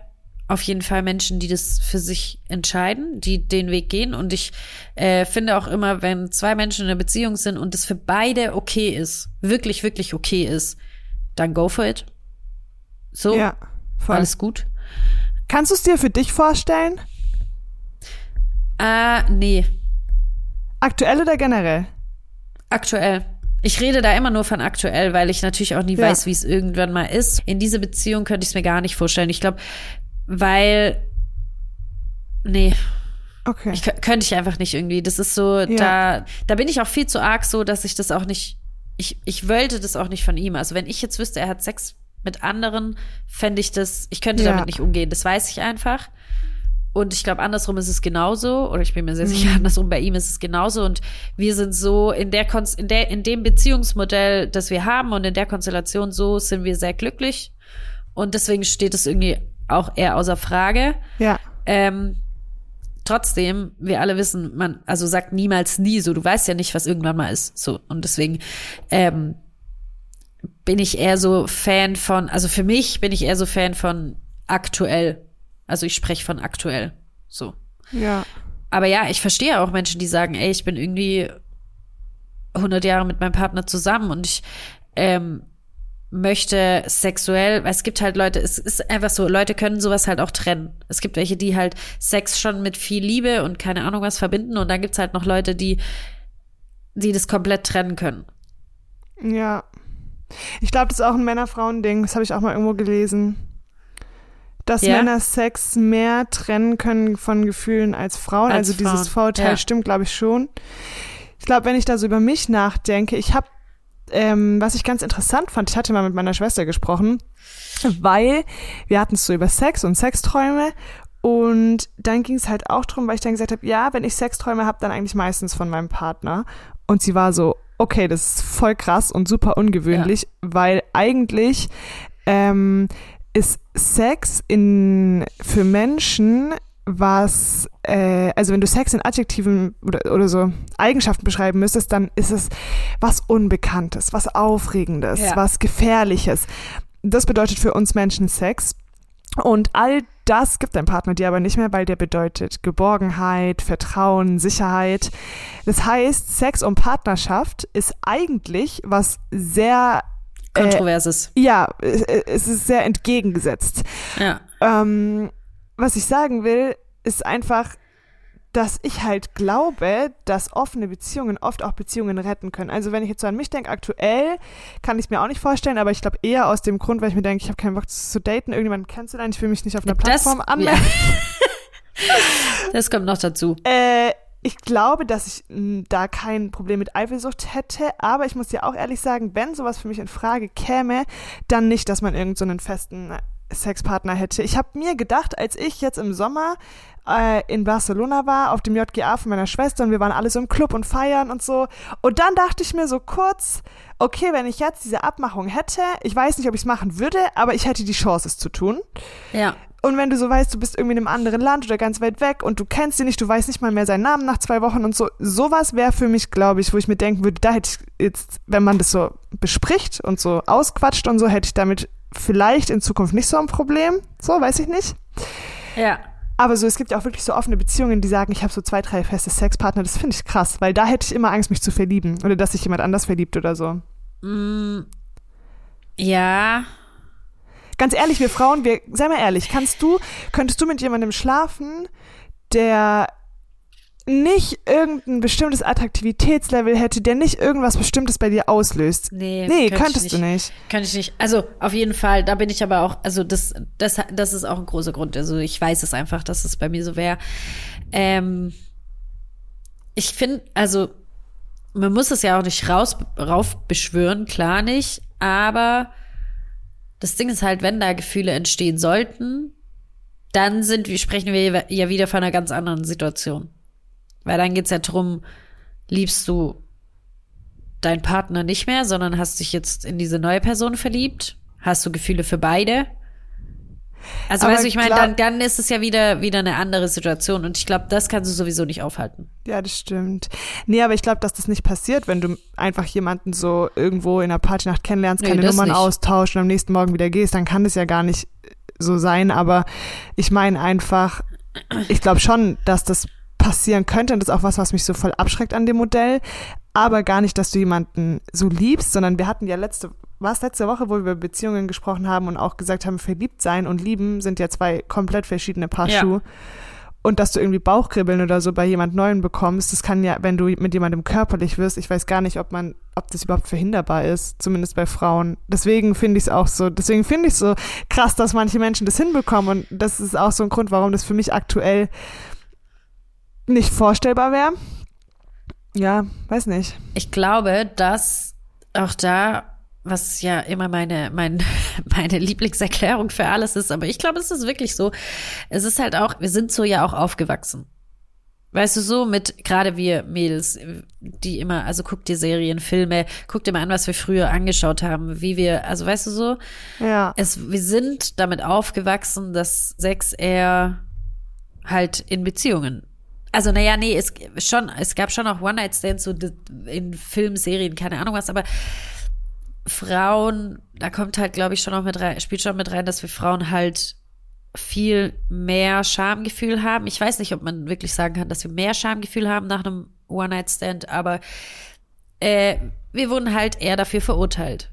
auf jeden Fall Menschen, die das für sich entscheiden, die den Weg gehen. Und ich äh, finde auch immer, wenn zwei Menschen in einer Beziehung sind und es für beide okay ist, wirklich, wirklich okay ist, dann go for it. So, Ja, voll. alles gut. Kannst du es dir für dich vorstellen? Äh, nee, Aktuell oder generell? aktuell. Ich rede da immer nur von aktuell, weil ich natürlich auch nie Ja. weiß, wie es irgendwann mal ist. In diese Beziehung könnte ich es mir gar nicht vorstellen. Ich glaube, weil, nee, Okay. Ich kö- könnte ich einfach nicht irgendwie. Das ist so, da, da bin ich auch viel zu arg so, dass ich das auch nicht, ich, ich wollte das auch nicht von ihm. Also wenn ich jetzt wüsste, er hat Sex mit anderen, fände ich das, ich könnte Ja. damit nicht umgehen. Das weiß ich einfach. Und ich glaube, andersrum ist es genauso, oder ich bin mir sehr sicher, andersrum bei ihm ist es genauso. Und wir sind so in der, Kon in der, in dem Beziehungsmodell, das wir haben und in der Konstellation, so sind wir sehr glücklich. Und deswegen steht es irgendwie auch eher außer Frage. ja. Ähm, trotzdem, wir alle wissen, man, also sagt niemals nie so, du weißt ja nicht, was irgendwann mal ist. So. Und deswegen ähm, bin ich eher so Fan von, also für mich bin ich eher so Fan von aktuell. Also ich spreche von aktuell. So. Ja. Aber ja, ich verstehe auch Menschen, die sagen, ey, ich bin irgendwie 100 Jahre mit meinem Partner zusammen und ich ähm, möchte sexuell, weil es gibt halt Leute, es ist einfach so, Leute können sowas halt auch trennen. Es gibt welche, die halt Sex schon mit viel Liebe und keine Ahnung was verbinden und dann gibt's halt noch Leute, die, die das komplett trennen können. Ja. Ich glaube, das ist auch ein Männer-Frauen-Ding. Das habe ich auch mal irgendwo gelesen. Dass Ja? Männer Sex mehr trennen können von Gefühlen als Frauen. Als also dieses Frauen, Vorurteil ja. stimmt, glaube ich, schon. Ich glaube, wenn ich da so über mich nachdenke, ich habe, ähm, was ich ganz interessant fand, ich hatte mal mit meiner Schwester gesprochen, weil wir hatten es so über Sex und Sexträume und dann ging es halt auch drum, weil ich dann gesagt habe, ja, wenn ich Sexträume habe, dann eigentlich meistens von meinem Partner. Und sie war so, okay, das ist voll krass und super ungewöhnlich, weil eigentlich ähm, ist Sex in für Menschen was, äh, also wenn du Sex in Adjektiven oder, oder so Eigenschaften beschreiben müsstest, dann ist es was Unbekanntes, was Aufregendes, Ja. was Gefährliches. Das bedeutet für uns Menschen Sex. Und all das gibt dein Partner dir aber nicht mehr, weil der bedeutet Geborgenheit, Vertrauen, Sicherheit. Das heißt, Sex und Partnerschaft ist eigentlich was sehr, Kontroverses. ja, es es ist sehr entgegengesetzt. ja. Ähm, was ich sagen will, ist einfach, dass ich halt glaube, dass offene Beziehungen oft auch Beziehungen retten können. Also wenn ich jetzt so an mich denke, aktuell kann ich es mir auch nicht vorstellen, aber ich glaube eher aus dem Grund, weil ich mir denke, ich habe keinen Bock zu daten, irgendjemanden kennenzulernen, ich will mich nicht auf einer Plattform ja. anmelden. <laughs> Das kommt noch dazu. Äh, ich glaube, dass ich da kein Problem mit Eifersucht hätte, aber ich muss dir auch ehrlich sagen, wenn sowas für mich in Frage käme, dann nicht, dass man irgendeinen so einen festen Sexpartner hätte. Ich habe mir gedacht, als ich jetzt im Sommer äh, in Barcelona war, auf dem JGA von meiner Schwester und wir waren alle so im Club und feiern und so. Und dann dachte ich mir so kurz, okay, wenn ich jetzt diese Abmachung hätte, ich weiß nicht, ob ich es machen würde, aber ich hätte die Chance, es zu tun. Ja. Und wenn du so weißt, du bist irgendwie in einem anderen Land oder ganz weit weg und du kennst ihn nicht, du weißt nicht mal mehr seinen Namen nach zwei Wochen und so, sowas wäre für mich, glaube ich, wo ich mir denken würde, da hätte ich jetzt, wenn man das so bespricht und so ausquatscht und so, hätte ich damit vielleicht in Zukunft nicht so ein Problem. So, weiß ich nicht. Ja. Aber so, es gibt ja auch wirklich so offene Beziehungen, die sagen, ich habe so zwei, drei feste Sexpartner. Das finde ich krass, weil da hätte ich immer Angst, mich zu verlieben oder dass sich jemand anders verliebt oder so. Ja. Ganz ehrlich, wir Frauen, wir, sei mal ehrlich, kannst du, könntest du mit jemandem schlafen, der nicht irgendein bestimmtes Attraktivitätslevel hätte, der nicht irgendwas Bestimmtes bei dir auslöst? Nee, Nee, könnte könntest du nicht. Könnte ich nicht. Also auf jeden Fall, da bin ich aber auch, also das, das, das ist auch ein großer Grund. Also ich weiß es einfach, dass es bei mir so wäre. Ähm, ich finde, also man muss es ja auch nicht raus, raufbeschwören, klar nicht, aber das Ding ist halt, wenn da Gefühle entstehen sollten, dann sind, sprechen wir ja wieder von einer ganz anderen Situation. Weil dann geht's ja drum, liebst du deinen Partner nicht mehr, sondern hast dich jetzt in diese neue Person verliebt? Hast du Gefühle für beide? Also Aber weißt du, ich meine, dann, dann ist es ja wieder, wieder eine andere Situation und ich glaube, das kannst du sowieso nicht aufhalten. Ja, das stimmt. Nee, aber ich glaube, dass das nicht passiert, wenn du einfach jemanden so irgendwo in einer Partynacht kennenlernst, Nee, keine das Nummern nicht. austauscht und am nächsten Morgen wieder gehst, dann kann das ja gar nicht so sein. Aber ich meine einfach, ich glaube schon, dass das passieren könnte und das ist auch was, was mich so voll abschreckt an dem Modell. Aber gar nicht, dass du jemanden so liebst, sondern wir hatten ja letzte, war es letzte Woche, wo wir über Beziehungen gesprochen haben und auch gesagt haben, verliebt sein und lieben sind ja zwei komplett verschiedene Paar Ja. Schuhe. Und dass du irgendwie Bauchkribbeln oder so bei jemand Neuen bekommst, das kann ja, wenn du mit jemandem körperlich wirst, ich weiß gar nicht, ob man, ob das überhaupt verhinderbar ist, zumindest bei Frauen. Deswegen finde ich es auch so, deswegen finde ich es so krass, dass manche Menschen das hinbekommen und das ist auch so ein Grund, warum das für mich aktuell nicht vorstellbar wäre. Ja, weiß nicht. Ich glaube, dass auch da, was ja immer meine, mein, <laughs> meine Lieblingserklärung für alles ist, aber ich glaube, es ist wirklich so. Es ist halt auch, wir sind so ja auch aufgewachsen. Weißt du, so mit, gerade wir Mädels, die immer, also guck dir Serien, Filme, guck dir mal an, was wir früher angeschaut haben, wie wir, also weißt du so, Ja. es, wir sind damit aufgewachsen, dass Sex eher halt in Beziehungen. Also, naja, nee, es schon, es gab schon auch One-Night-Stands so in Filmen, Serien, keine Ahnung was, aber Frauen, da kommt halt, glaube ich, schon auch mit rein, spielt schon mit rein, dass wir Frauen halt viel mehr Schamgefühl haben. Ich weiß nicht, ob man wirklich sagen kann, dass wir mehr Schamgefühl haben nach einem One-Night-Stand, aber äh, wir wurden halt eher dafür verurteilt.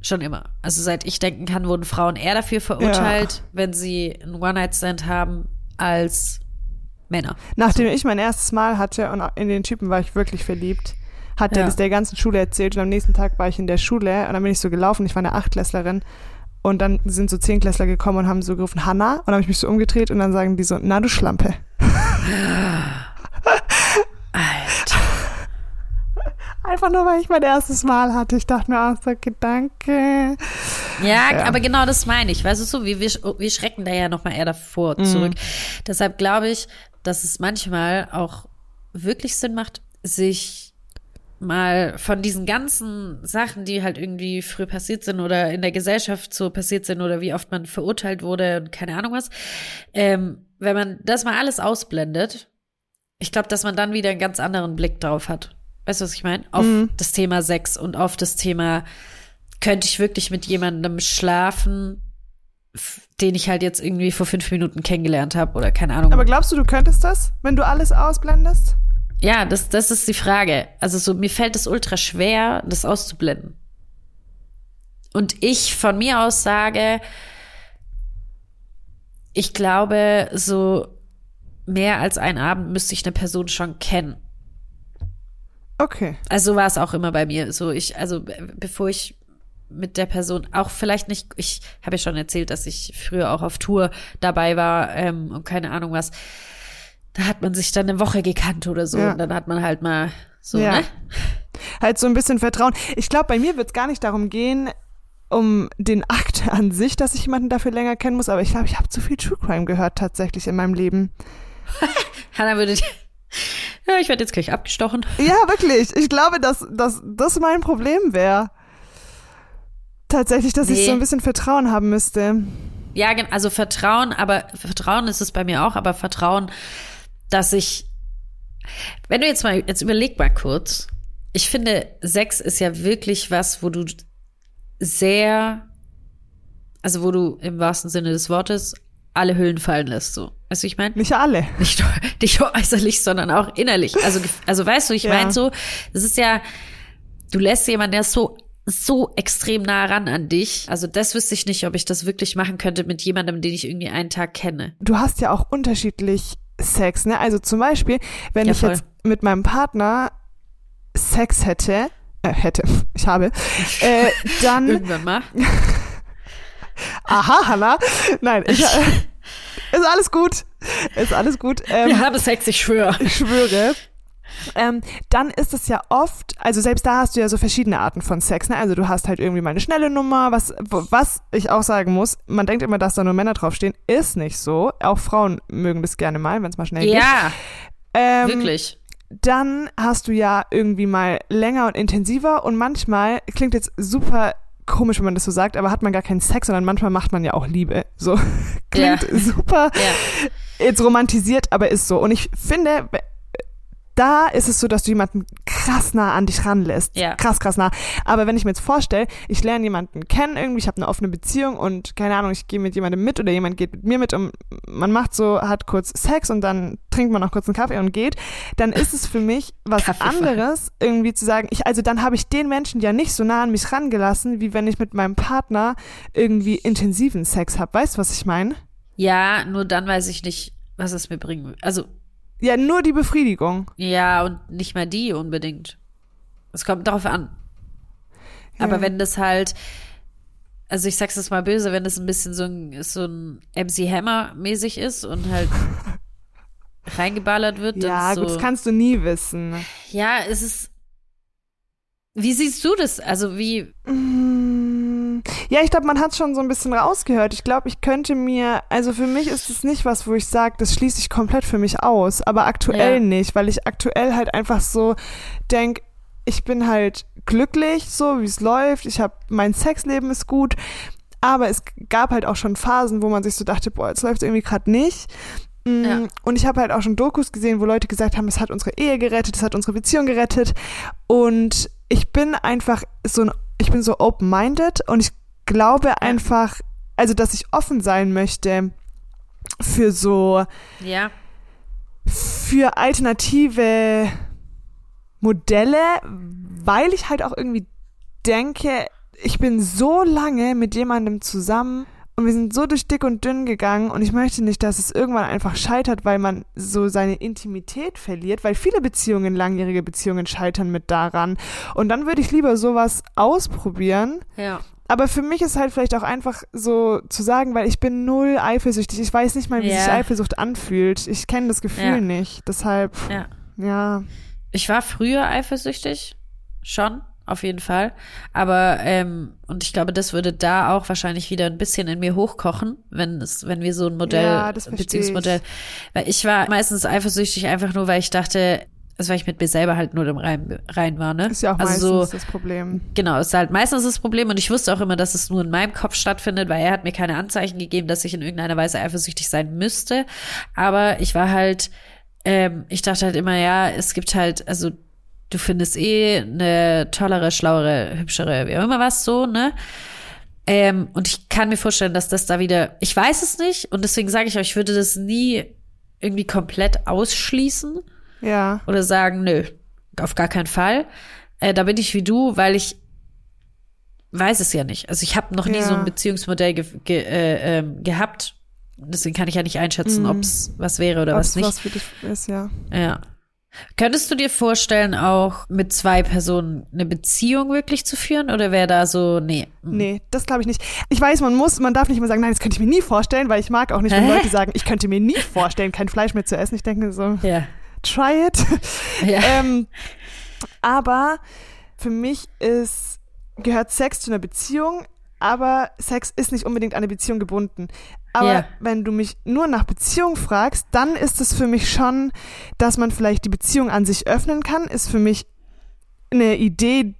Schon immer. Also seit ich denken kann, wurden Frauen eher dafür verurteilt, wenn sie einen One-Night-Stand haben, als Männer. Nachdem ich mein erstes Mal hatte und in den Typen war ich wirklich verliebt, hat er Ja. das der ganzen Schule erzählt und am nächsten Tag war ich in der Schule und dann bin ich so gelaufen, ich war eine Achtklässlerin und dann sind so Zehnklässler gekommen und haben so gerufen, Hanna und dann habe ich mich so umgedreht und dann sagen die so, na du Schlampe. Alter. <laughs> Einfach nur, weil ich mein erstes Mal hatte. Ich dachte mir auch so, Gedanke. Ja, aber genau das meine ich. Weißt du so, wir, wir, wir schrecken da ja nochmal eher davor zurück. Deshalb glaube ich, dass es manchmal auch wirklich Sinn macht, sich mal von diesen ganzen Sachen, die halt irgendwie früher passiert sind oder in der Gesellschaft so passiert sind oder wie oft man verurteilt wurde und keine Ahnung was, ähm, wenn man das mal alles ausblendet, ich glaube, dass man dann wieder einen ganz anderen Blick drauf hat. Weißt du, was ich meine? Auf das Thema Sex und auf das Thema, könnte ich wirklich mit jemandem schlafen, den ich halt jetzt irgendwie vor fünf Minuten kennengelernt habe oder keine Ahnung. Aber glaubst du, du könntest das, wenn du alles ausblendest? Ja, das, das ist die Frage. Also so, mir fällt es ultra schwer, das auszublenden. Und ich von mir aus sage, ich glaube, so mehr als einen Abend müsste ich eine Person schon kennen. Okay. Also so war es auch immer bei mir. So ich, also be- bevor ich mit der Person auch vielleicht nicht, ich habe ja schon erzählt, dass ich früher auch auf Tour dabei war ähm, und keine Ahnung was. Da hat man sich dann eine Woche gekannt oder so Ja. und dann hat man halt mal so, Ja. ne? Halt so ein bisschen Vertrauen. Ich glaube, bei mir wird es gar nicht darum gehen, um den Akt an sich, dass ich jemanden dafür länger kennen muss, aber ich glaube, ich habe zu viel True Crime gehört tatsächlich in meinem Leben. <laughs> Hannah würde, ja, ich werde jetzt gleich abgestochen. Ja, wirklich. Ich glaube, dass, dass das mein Problem wäre. Tatsächlich, dass ich Nee. so ein bisschen Vertrauen haben müsste. Ja, also Vertrauen, aber Vertrauen ist es bei mir auch, aber Vertrauen, dass ich, wenn du jetzt mal, jetzt überleg mal kurz, ich finde, Sex ist ja wirklich was, wo du sehr, also wo du im wahrsten Sinne des Wortes alle Hüllen fallen lässt, so. Weißt du, ich meine? Nicht alle. Nicht nur, <laughs> nicht nur äußerlich, sondern auch innerlich. Also, also weißt du, ich Ja. meine so, das ist ja, du lässt jemanden, der so, so extrem nah ran an dich. Also das wüsste ich nicht, ob ich das wirklich machen könnte mit jemandem, den ich irgendwie einen Tag kenne. Du hast ja auch unterschiedlich Sex, ne? Also zum Beispiel, wenn Ja, ich voll. jetzt mit meinem Partner Sex hätte, äh, hätte, <laughs> ich habe, äh, dann, <laughs> Irgendwann mal. <laughs> aha, Hanna, nein, ich, ist alles gut, ist alles gut. Ähm, Wir haben Sex, ich schwöre. ich schwöre. Ähm, dann ist es ja oft, also selbst da hast du ja so verschiedene Arten von Sex, ne? Also du hast halt irgendwie mal eine schnelle Nummer, was, was ich auch sagen muss, man denkt immer, dass da nur Männer draufstehen, ist nicht so. Auch Frauen mögen das gerne mal, wenn es mal schnell geht. Ja, Ähm, wirklich. Dann hast du ja irgendwie mal länger und intensiver und manchmal klingt jetzt super komisch, wenn man das so sagt, aber hat man gar keinen Sex, sondern manchmal macht man ja auch Liebe. So <laughs> klingt Ja. super Ja. jetzt romantisiert, aber ist so. Und ich finde, da ist es so, dass du jemanden krass nah an dich ranlässt. Ja. Krass, krass nah. Aber wenn ich mir jetzt vorstelle, ich lerne jemanden kennen irgendwie, ich habe eine offene Beziehung und keine Ahnung, ich gehe mit jemandem mit oder jemand geht mit mir mit und man macht so, hat kurz Sex und dann trinkt man noch kurz einen Kaffee und geht, dann ist es für mich was anderes, irgendwie zu sagen, ich, also dann habe ich den Menschen ja nicht so nah an mich rangelassen, wie wenn ich mit meinem Partner irgendwie intensiven Sex habe. Weißt du, was ich meine? Ja, nur dann weiß ich nicht, was es mir bringen will. Also, Ja, nur die Befriedigung. ja, und nicht mal die unbedingt. Es kommt darauf an. Aber Ja. wenn das halt, also ich sag's jetzt mal böse, wenn das ein bisschen so ein, so ein MC Hammer mäßig ist und halt <laughs> reingeballert wird, dann Ja, so. gut, das kannst du nie wissen. ja, es ist. Wie siehst du das? Also wie, Mm, Ja, ich glaube, man hat schon so ein bisschen rausgehört. Ich glaube, ich könnte mir, also für mich ist es nicht was, wo ich sage, das schließe ich komplett für mich aus, aber aktuell Ja. nicht, weil ich aktuell halt einfach so denk, ich bin halt glücklich, so wie es läuft. Ich habe mein Sexleben ist gut, aber es gab halt auch schon Phasen, wo man sich so dachte, boah, jetzt läuft irgendwie gerade nicht. Mm, Ja. Und ich habe halt auch schon Dokus gesehen, wo Leute gesagt haben, es hat unsere Ehe gerettet, es hat unsere Beziehung gerettet. Und ich bin einfach so ein, ich bin so open-minded und ich glaube einfach, also dass ich offen sein möchte für so, ja, für alternative Modelle, weil ich halt auch irgendwie denke, ich bin so lange mit jemandem zusammen und wir sind so durch dick und dünn gegangen und ich möchte nicht, dass es irgendwann einfach scheitert, weil man so seine Intimität verliert, weil viele Beziehungen, langjährige Beziehungen scheitern mit daran. Und dann würde ich lieber sowas ausprobieren. ja. Aber für mich ist halt vielleicht auch einfach so zu sagen, weil ich bin null eifersüchtig. Ich weiß nicht mal, wie Ja. sich Eifersucht anfühlt. Ich kenne das Gefühl Ja. nicht. Deshalb, Ja. ja. Ich war früher eifersüchtig, schon, auf jeden Fall. Aber, ähm, und ich glaube, das würde da auch wahrscheinlich wieder ein bisschen in mir hochkochen, wenn es, wenn wir so ein Modell, Ja, Beziehungsmodell, weil ich war meistens eifersüchtig einfach nur, weil ich dachte, also weil ich mit mir selber halt nur im Rein, rein war, ne? Ist ja auch also meistens so, das Problem. Genau, ist halt meistens das Problem und ich wusste auch immer, dass es nur in meinem Kopf stattfindet, weil er hat mir keine Anzeichen gegeben, dass ich in irgendeiner Weise eifersüchtig sein müsste. Aber ich war halt, ähm, ich dachte halt immer, ja, es gibt halt, also du findest eh eine tollere, schlauere, hübschere, wie auch immer was so, ne? Ähm, und ich kann mir vorstellen, dass das da wieder, ich weiß es nicht und deswegen sage ich euch, ich würde das nie irgendwie komplett ausschließen Ja. oder sagen, nö, auf gar keinen Fall. Äh, da bin ich wie du, weil ich weiß es ja nicht. Also ich habe noch nie Ja. so ein Beziehungsmodell ge ge äh, ähm, gehabt. Deswegen kann ich ja nicht einschätzen, Mhm. ob es was wäre oder Was, was nicht. was für dich ist, ja. Ja. Könntest du dir vorstellen, auch mit zwei Personen eine Beziehung wirklich zu führen? Oder wäre da so, nee. mm. Nee, das glaube ich nicht. Ich weiß, man muss, man darf nicht immer sagen, nein, das könnte ich mir nie vorstellen, weil ich mag auch nicht, wenn Hä? <laughs> Leute sagen, ich könnte mir nie vorstellen, kein Fleisch mehr zu essen. Ich denke so, Ja. try it. Ja. <laughs> ähm, aber für mich ist, gehört Sex zu einer Beziehung, aber Sex ist nicht unbedingt an eine Beziehung gebunden. Aber Ja. wenn du mich nur nach Beziehung fragst, dann ist es für mich schon, dass man vielleicht die Beziehung an sich öffnen kann, ist für mich eine Idee,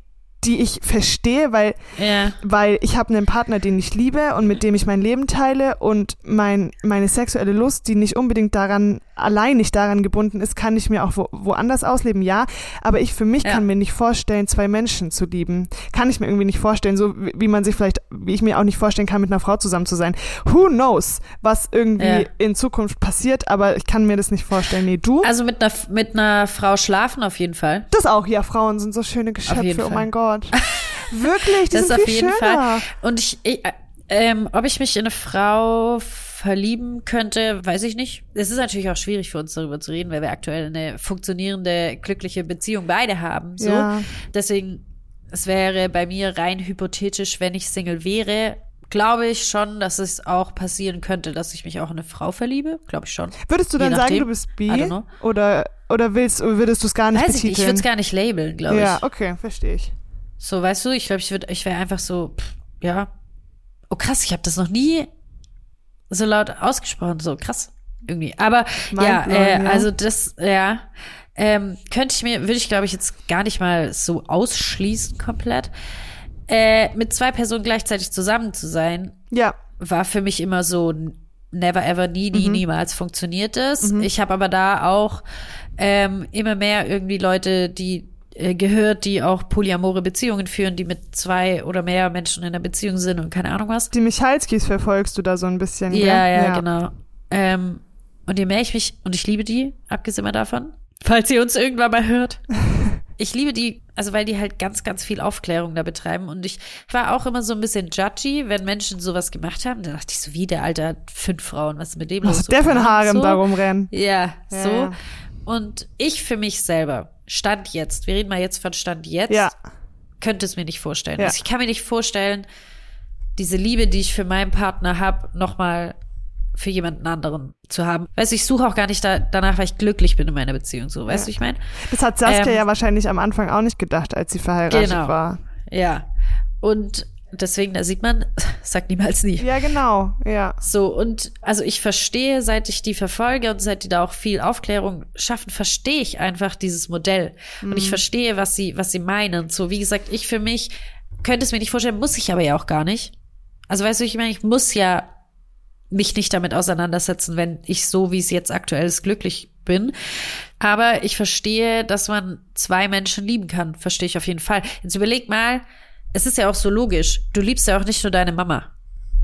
die ich verstehe, weil ja. weil ich habe einen Partner, den ich liebe und mit dem ich mein Leben teile und mein, meine sexuelle Lust, die nicht unbedingt daran, allein nicht daran gebunden ist, kann ich mir auch wo, woanders ausleben, ja. Aber ich für mich Ja. kann mir nicht vorstellen, zwei Menschen zu lieben. Kann ich mir irgendwie nicht vorstellen, so wie man sich vielleicht, wie ich mir auch nicht vorstellen kann, mit einer Frau zusammen zu sein. Who knows, was irgendwie Ja. in Zukunft passiert, aber ich kann mir das nicht vorstellen. Nee, du? Also mit einer, mit einer Frau schlafen auf jeden Fall. das auch, ja, Frauen sind so schöne Geschöpfe, oh mein Gott. Wirklich, die Das sind auf jeden schöner. Fall. Und ich, ich äh, ähm, ob ich mich in eine Frau verlieben könnte, weiß ich nicht. Es ist natürlich auch schwierig für uns darüber zu reden, weil wir aktuell eine funktionierende, glückliche Beziehung beide haben. So. Ja. Deswegen, es wäre bei mir rein hypothetisch, wenn ich Single wäre, glaube ich schon, dass es auch passieren könnte, dass ich mich auch in eine Frau verliebe. Glaube ich schon. Würdest du dann sagen, du bist bi? Know. Oder, oder willst, würdest du es gar nicht Weiß ich nicht, ich würde betiteln? es gar nicht labeln, glaube ja, ich. okay, verstehe ich. So, weißt du, ich glaube, ich würde, ich wäre einfach so, pff, ja. Oh krass, ich habe das noch nie so laut ausgesprochen, so krass irgendwie. Aber ja, äh, ja. also das, ja, ähm, könnte ich mir, würde ich glaube ich jetzt gar nicht mal so ausschließen komplett. äh, mit zwei Personen gleichzeitig zusammen zu sein, Ja. war für mich immer so never ever, nie, nie, niemals funktioniert es. Ich habe aber da auch ähm, immer mehr irgendwie Leute, die gehört, die auch polyamore Beziehungen führen, die mit zwei oder mehr Menschen in einer Beziehung sind und keine Ahnung was. Die Michalskis verfolgst du da so ein bisschen, gell? Ja, ja, genau. Ähm, und je mehr ich mich, und ich liebe die, abgesehen mal davon, falls ihr uns irgendwann mal hört. <laughs> Ich liebe die, also weil die halt ganz, ganz viel Aufklärung da betreiben. Und ich war auch immer so ein bisschen judgy, wenn Menschen sowas gemacht haben. Da dachte ich so, wie der Alter hat fünf Frauen, was ist mit dem Was los? der für ein Harem so. da rumrennen? Ja, Ja, so. Ja. Und ich für mich selber, Stand jetzt, wir reden mal jetzt von Stand jetzt, Ja. könnte es mir nicht vorstellen. Ja. Also ich kann mir nicht vorstellen, diese Liebe, die ich für meinen Partner habe, nochmal für jemanden anderen zu haben. Weißt du, ich suche auch gar nicht da, danach, weil ich glücklich bin in meiner Beziehung. So, weißt du, wie ich meine? Das hat Saskia Ähm, ja wahrscheinlich am Anfang auch nicht gedacht, als sie verheiratet Genau. war. Ja. Und deswegen, da sieht man, <laughs> sagt niemals nie. Ja, genau. Ja. So, und also ich verstehe, seit ich die verfolge und seit die da auch viel Aufklärung schaffen, verstehe ich einfach dieses Modell. Und ich verstehe, was sie, was sie meinen. So, wie gesagt, ich für mich könnte es mir nicht vorstellen, muss ich aber ja auch gar nicht. Also weißt du, ich meine, ich muss ja mich nicht damit auseinandersetzen, wenn ich so, wie es jetzt aktuell ist, glücklich bin. Aber ich verstehe, dass man zwei Menschen lieben kann. Verstehe ich auf jeden Fall. Jetzt überleg mal, es ist ja auch so logisch. Du liebst ja auch nicht nur deine Mama.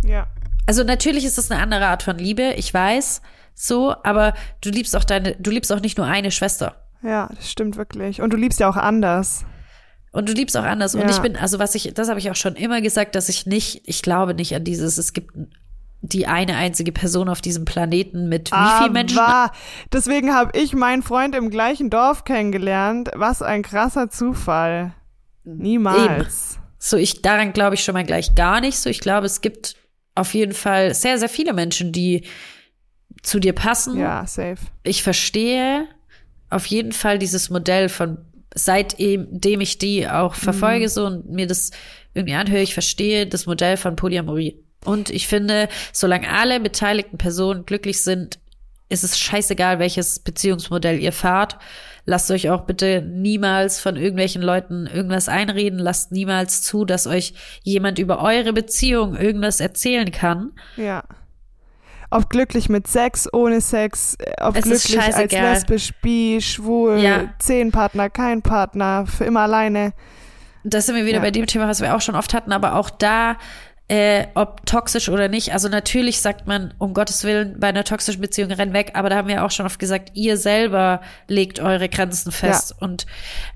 Ja. Also natürlich ist es eine andere Art von Liebe, ich weiß, so, aber du liebst auch deine, du liebst auch nicht nur eine Schwester. Ja, das stimmt wirklich. Und du liebst ja auch anders. Und du liebst auch anders. Und Ja. ich bin, also was ich, das habe ich auch schon immer gesagt, dass ich nicht, ich glaube nicht an dieses, es gibt die eine einzige Person auf diesem Planeten mit wie vielen Menschen? Aber deswegen habe ich meinen Freund im gleichen Dorf kennengelernt. Was ein krasser Zufall. Niemals. So, ich, daran glaube ich schon mal gleich gar nicht so. Ich glaube, es gibt auf jeden Fall sehr, sehr viele Menschen, die zu dir passen. Ja, safe. ich verstehe auf jeden Fall dieses Modell von seitdem ich die auch verfolge so und mir das irgendwie anhöre, ich verstehe das Modell von Polyamorie. Und ich finde, solange alle beteiligten Personen glücklich sind, ist es scheißegal, welches Beziehungsmodell ihr fahrt. Lasst euch auch bitte niemals von irgendwelchen Leuten irgendwas einreden. Lasst niemals zu, dass euch jemand über eure Beziehung irgendwas erzählen kann. Ja. Ob glücklich mit Sex, ohne Sex, äh, ob Es glücklich als lesbisch, bi, schwul, Ja. zehn Partner, kein Partner, für immer alleine. das sind wir wieder Ja. bei dem Thema, was wir auch schon oft hatten, aber auch da, äh, ob toxisch oder nicht. Also natürlich sagt man, um Gottes Willen, bei einer toxischen Beziehung renn weg, aber da haben wir auch schon oft gesagt, ihr selber legt eure Grenzen fest. Und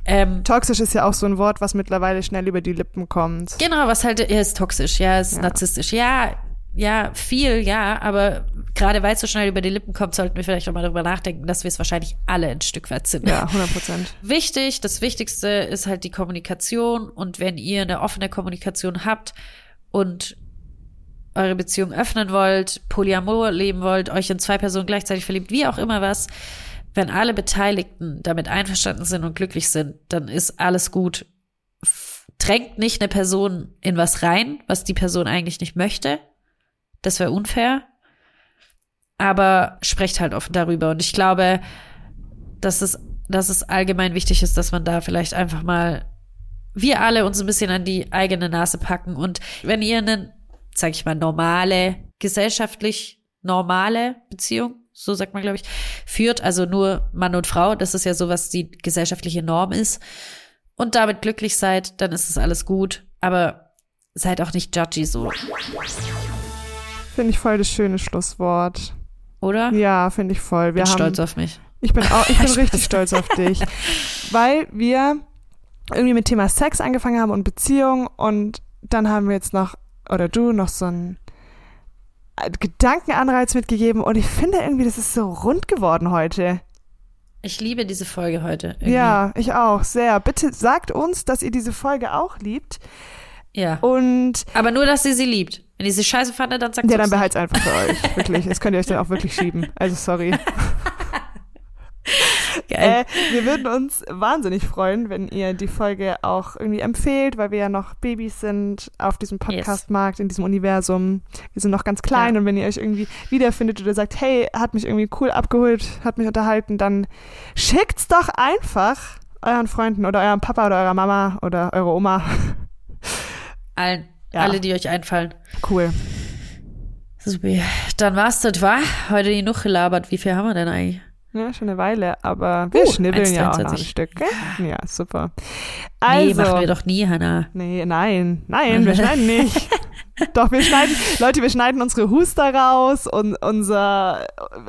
ähm, Toxisch ist ja auch so ein Wort, was mittlerweile schnell über die Lippen kommt. genau, was halt, er ist toxisch, ja, ist Ja. narzisstisch, ja, ja, viel, ja, aber gerade weil es so schnell über die Lippen kommt, sollten wir vielleicht auch mal darüber nachdenken, dass wir es wahrscheinlich alle ein Stück weit sind. Ja, 100 Prozent. Wichtig, das Wichtigste ist halt die Kommunikation und wenn ihr eine offene Kommunikation habt und eure Beziehung öffnen wollt, Polyamor leben wollt, euch in zwei Personen gleichzeitig verliebt, wie auch immer was, wenn alle Beteiligten damit einverstanden sind und glücklich sind, dann ist alles gut. Drängt nicht eine Person in was rein, was die Person eigentlich nicht möchte. Das wäre unfair. Aber sprecht halt offen darüber. Und ich glaube, dass es, dass es allgemein wichtig ist, dass man da vielleicht einfach mal, wir alle uns ein bisschen an die eigene Nase packen. Und wenn ihr eine, sag ich mal, normale, gesellschaftlich normale Beziehung, so sagt man, glaube ich, führt, also nur Mann und Frau, das ist ja so, was die gesellschaftliche Norm ist, und damit glücklich seid, dann ist es alles gut. Aber seid auch nicht judgy so, Finde ich voll das schöne Schlusswort. oder? Ja, finde ich voll. Wir Bin haben, stolz auf mich. Ich bin auch, ich <laughs> bin richtig stolz auf dich. Weil wir irgendwie mit Thema Sex angefangen haben und Beziehung und dann haben wir jetzt noch, oder du, noch so einen Gedankenanreiz mitgegeben und ich finde irgendwie, das ist so rund geworden heute. Ich liebe diese Folge heute. Irgendwie. Ja, ich auch, sehr. Bitte sagt uns, dass ihr diese Folge auch liebt Ja. und Aber nur, dass ihr sie liebt. Wenn ihr sie scheiße fandet, dann sagt ja, sie dann behalt's einfach für euch. Wirklich. Das könnt ihr euch dann auch wirklich schieben. Also sorry. <laughs> <laughs> Äh, wir würden uns wahnsinnig freuen, wenn ihr die Folge auch irgendwie empfehlt, weil wir ja noch Babys sind auf diesem Podcast-Markt, in diesem Universum. Wir sind noch ganz klein Ja. und wenn ihr euch irgendwie wiederfindet oder sagt, hey, hat mich irgendwie cool abgeholt, hat mich unterhalten, dann schickt's doch einfach euren Freunden oder eurem Papa oder eurer Mama oder eurer Oma. <laughs> Allen, Ja. alle, die euch einfallen. Cool. Super. Dann war's das, war heute genug gelabert. Wie viel haben wir denn eigentlich? Ja, schon eine Weile, aber wir Uh, schnibbeln ja auch noch ein 1,23. Stück. Gell? Ja, super. Nee, Also, machen wir doch nie, Hannah. Nee, nein, nein, wir <laughs> schneiden nicht. Doch, wir schneiden, Leute, wir schneiden unsere Huster raus und unser,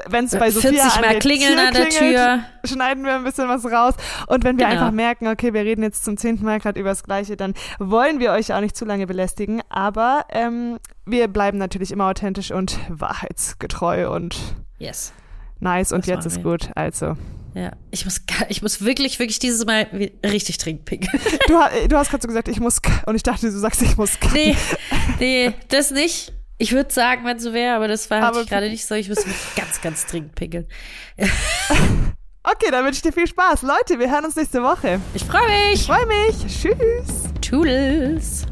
wenn es bei Sophia 40 an der klingeln Tür an der klingelt, Tür. schneiden wir ein bisschen was raus. Und wenn wir Genau. einfach merken, okay, wir reden jetzt zum zehnten Mal gerade über das Gleiche, dann wollen wir euch auch nicht zu lange belästigen. Aber ähm, wir bleiben natürlich immer authentisch und wahrheitsgetreu und Yes. Nice. Und Das jetzt ist wir. gut. Also, Ja. Ich muss, ich muss wirklich, wirklich dieses Mal richtig trinken pinkeln. <laughs> du, du hast gerade so gesagt, ich muss, und ich dachte, du sagst, ich muss. Nee, nee, das nicht. Ich würde sagen, wenn so wäre, aber das war halt gerade nicht so. Ich muss wirklich ganz, ganz dringend pinkeln. <laughs> Okay, dann wünsche ich dir viel Spaß. Leute, wir hören uns nächste Woche. Ich freue mich. Ich freue mich. Tschüss. Toodles.